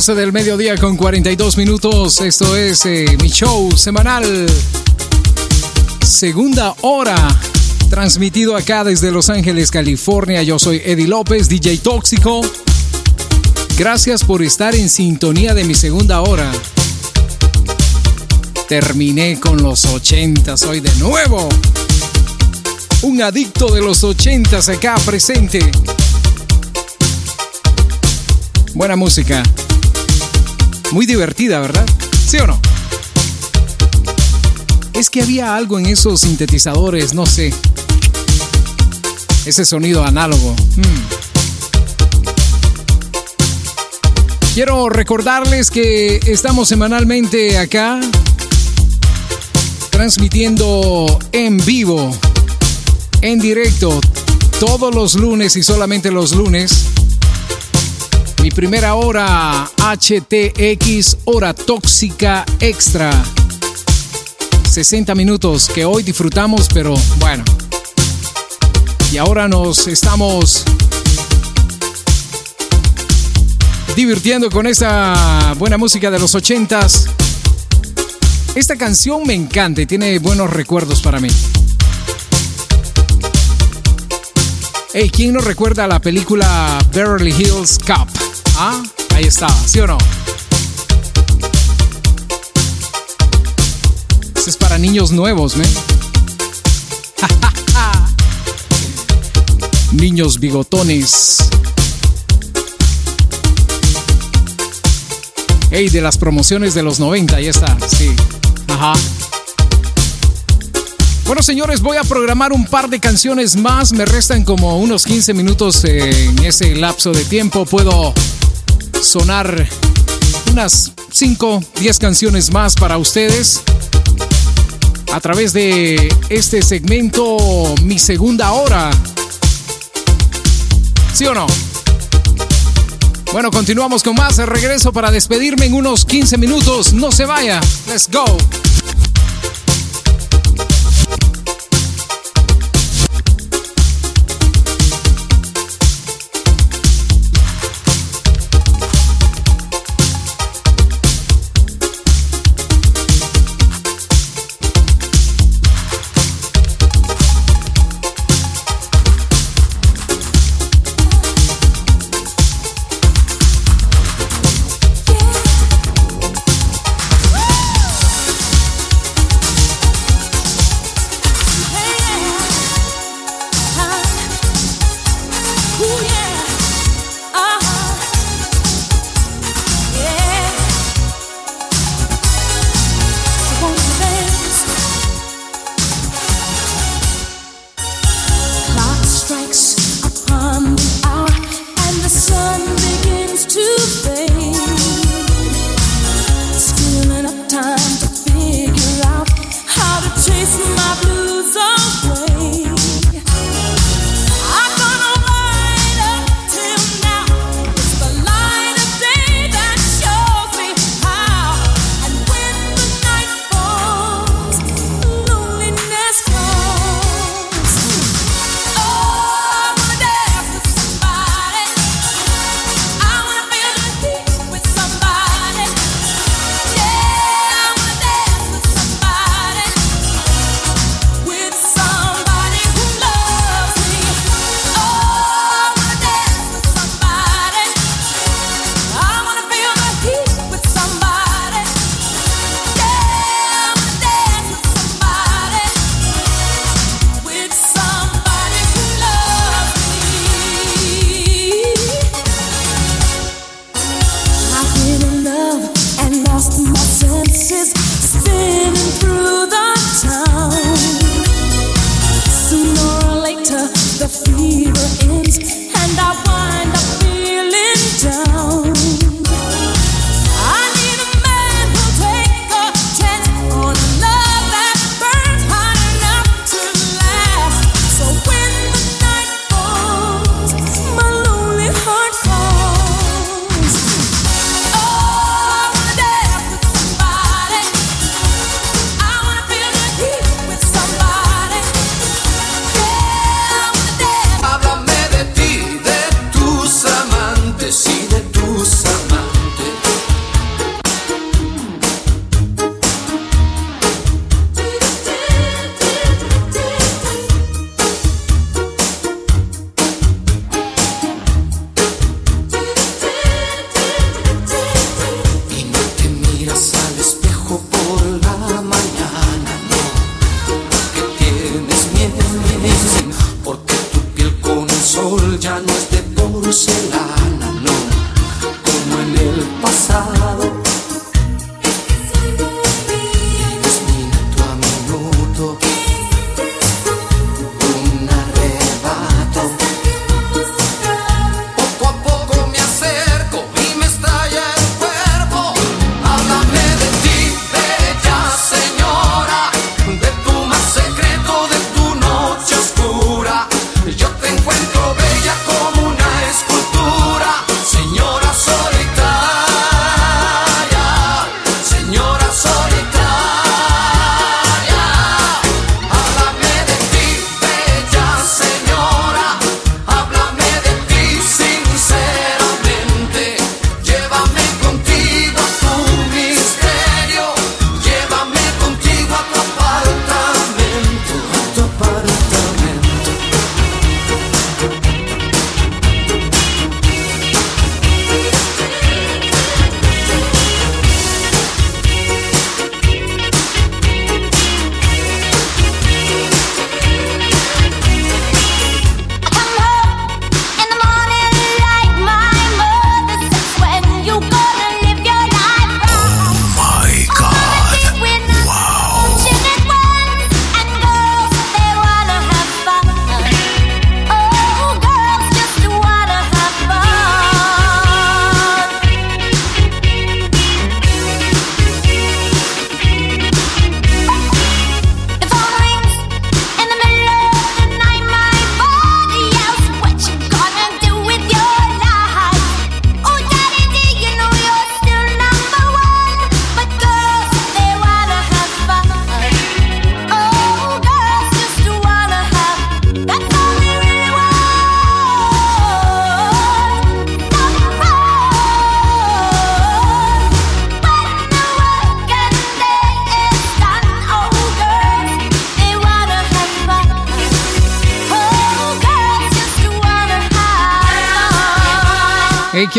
12 del mediodía con 42 minutos. Esto es eh, mi show semanal. Segunda hora. Transmitido acá desde Los Ángeles, California. Yo soy Eddie López, DJ Tóxico. Gracias por estar en sintonía de mi segunda hora. Terminé con los 80, soy de nuevo. Un adicto de los 80 acá presente. Buena música. Muy divertida, ¿verdad? ¿Sí o no? Es que había algo en esos sintetizadores, no sé. Ese sonido análogo. Hmm. Quiero recordarles que estamos semanalmente acá transmitiendo en vivo, en directo, todos los lunes y solamente los lunes mi primera hora HTX, hora tóxica extra. 60 minutos que hoy disfrutamos, pero bueno. Y ahora nos estamos divirtiendo con esta buena música de los ochentas. Esta canción me encanta y tiene buenos recuerdos para mí. Hey, ¿quién no recuerda la película Beverly Hills Cop? Ah, ahí está, ¿sí o no? Este es para niños nuevos, ¿me? niños bigotones. Hey, de las promociones de los 90, ahí está, sí. Ajá. Bueno, señores, voy a programar un par de canciones más. Me restan como unos 15 minutos en ese lapso de tiempo. Puedo sonar unas 5, 10 canciones más para ustedes. A través de este segmento, mi segunda hora. ¿Sí o no? Bueno, continuamos con más. Regreso para despedirme en unos 15 minutos. No se vaya. Let's go.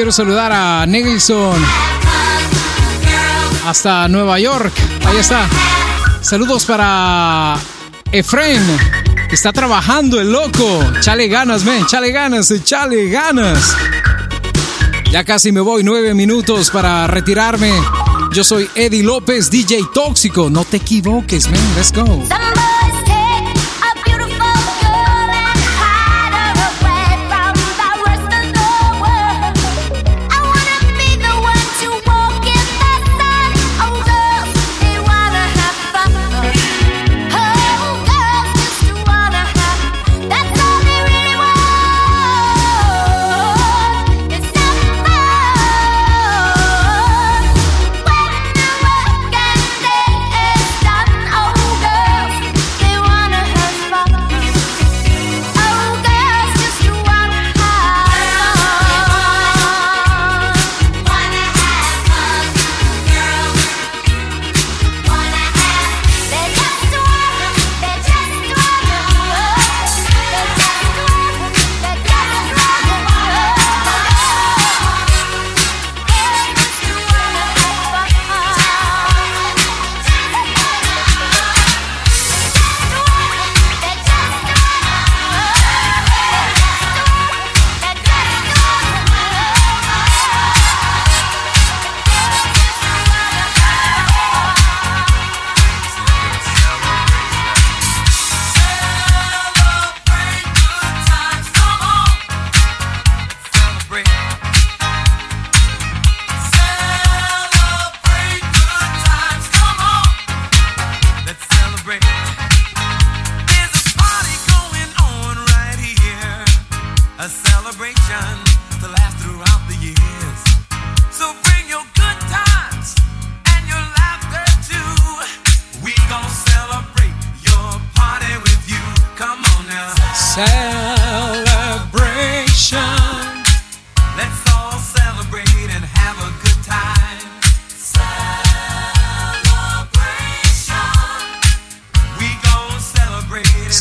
Quiero saludar a Nelson hasta Nueva York. Ahí está. Saludos para Efren, está trabajando el loco. Chale ganas, men. Chale ganas, chale ganas. Ya casi me voy, nueve minutos para retirarme. Yo soy Eddie López, DJ Tóxico. No te equivoques, man. Let's go.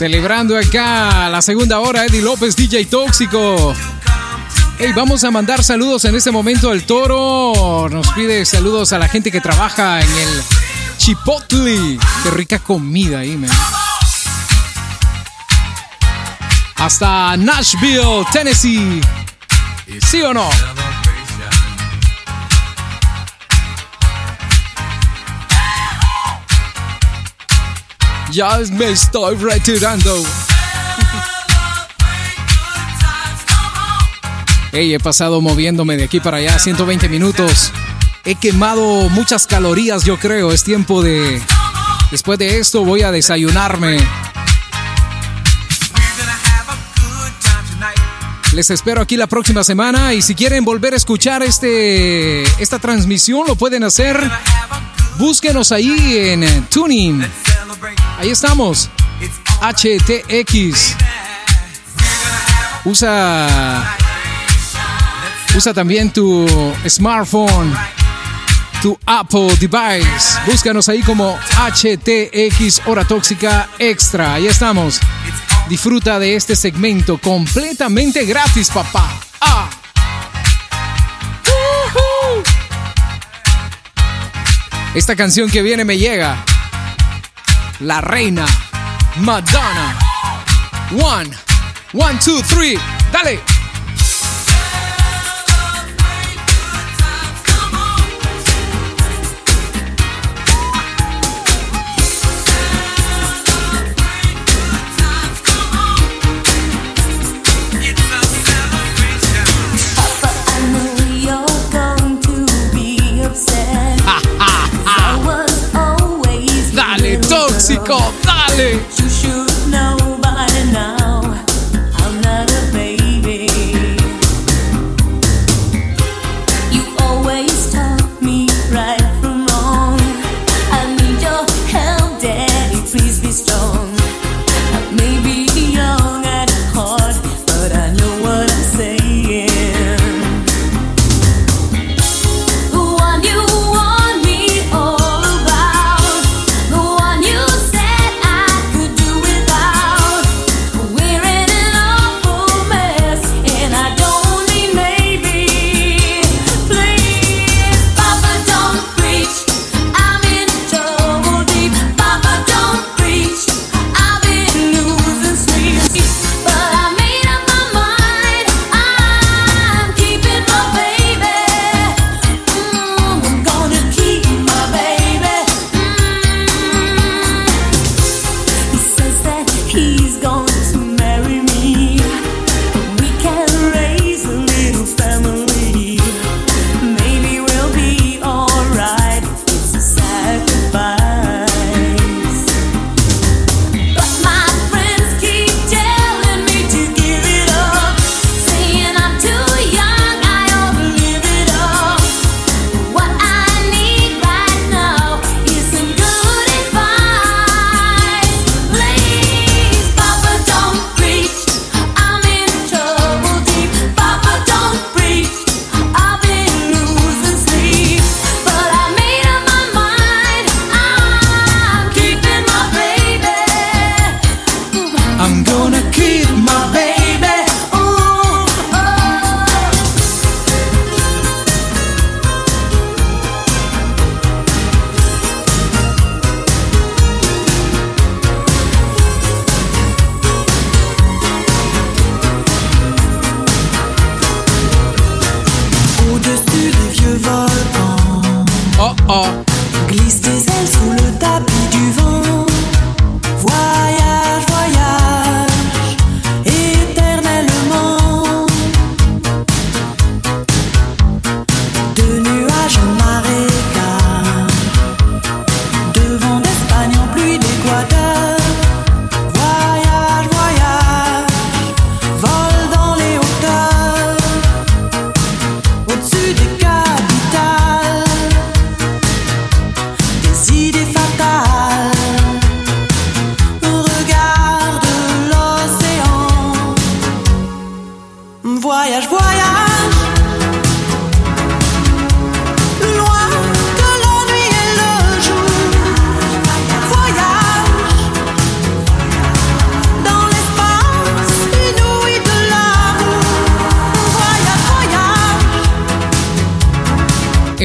Celebrando acá la segunda hora, Eddie López, DJ Tóxico. Hey, vamos a mandar saludos en este momento al toro. Nos pide saludos a la gente que trabaja en el Chipotle. Qué rica comida ahí, man. Hasta Nashville, Tennessee. ¿Sí o no? Ya me estoy retirando. Hey, he pasado moviéndome de aquí para allá 120 minutos. He quemado muchas calorías, yo creo. Es tiempo de... Después de esto voy a desayunarme. Les espero aquí la próxima semana y si quieren volver a escuchar este, esta transmisión lo pueden hacer. Búsquenos ahí en eh, Tuning. Ahí estamos. HTX. Usa Usa también tu smartphone, tu Apple device. Búscanos ahí como HTX Hora Tóxica Extra. Ahí estamos. Disfruta de este segmento completamente gratis, papá. Ah. Esta canción que viene me llega. La reina Madonna. One, one, two, three. Dale. Dale.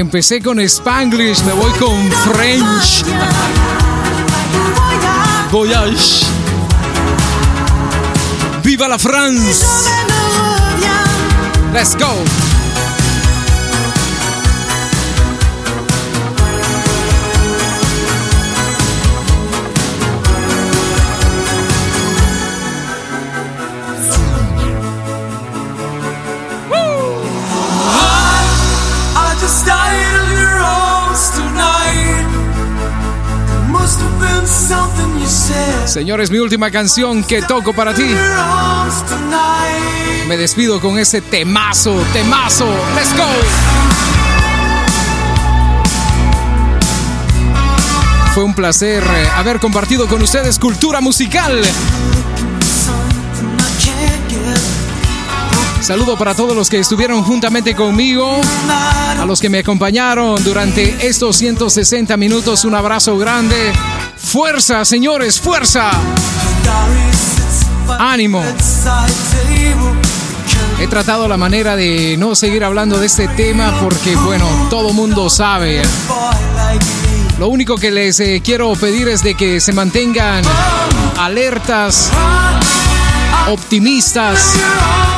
Empecé con Spanglish, me voy con French. Voyage. Viva la France. Let's go. Señores, mi última canción que toco para ti. Me despido con ese temazo, temazo. Let's go. Fue un placer eh, haber compartido con ustedes cultura musical. Saludo para todos los que estuvieron juntamente conmigo, a los que me acompañaron durante estos 160 minutos. Un abrazo grande. Fuerza, señores, fuerza. Ánimo. He tratado la manera de no seguir hablando de este tema porque, bueno, todo mundo sabe. Lo único que les eh, quiero pedir es de que se mantengan alertas, optimistas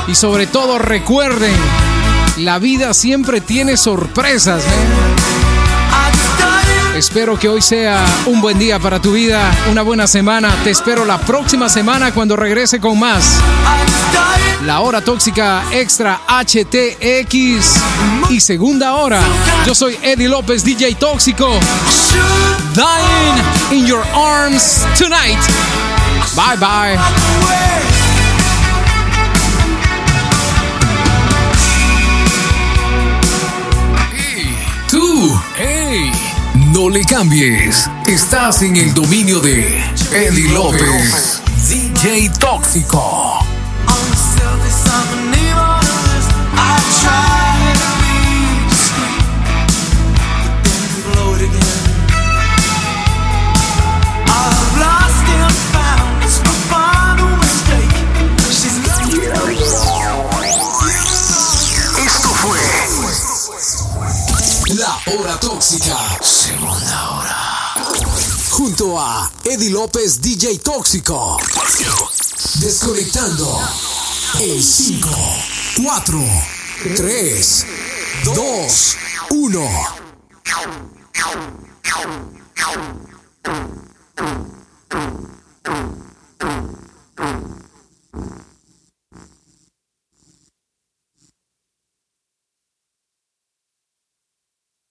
y sobre todo recuerden, la vida siempre tiene sorpresas. ¿eh? Espero que hoy sea un buen día para tu vida, una buena semana. Te espero la próxima semana cuando regrese con más. La hora tóxica extra HTX y segunda hora. Yo soy Eddie López, DJ Tóxico. Dying in your arms tonight. Bye bye. No le cambies. Estás en el dominio de Eddie López, DJ Tóxico. Eddie López DJ Tóxico. Desconectando en 5, 4, 3, 2, 1.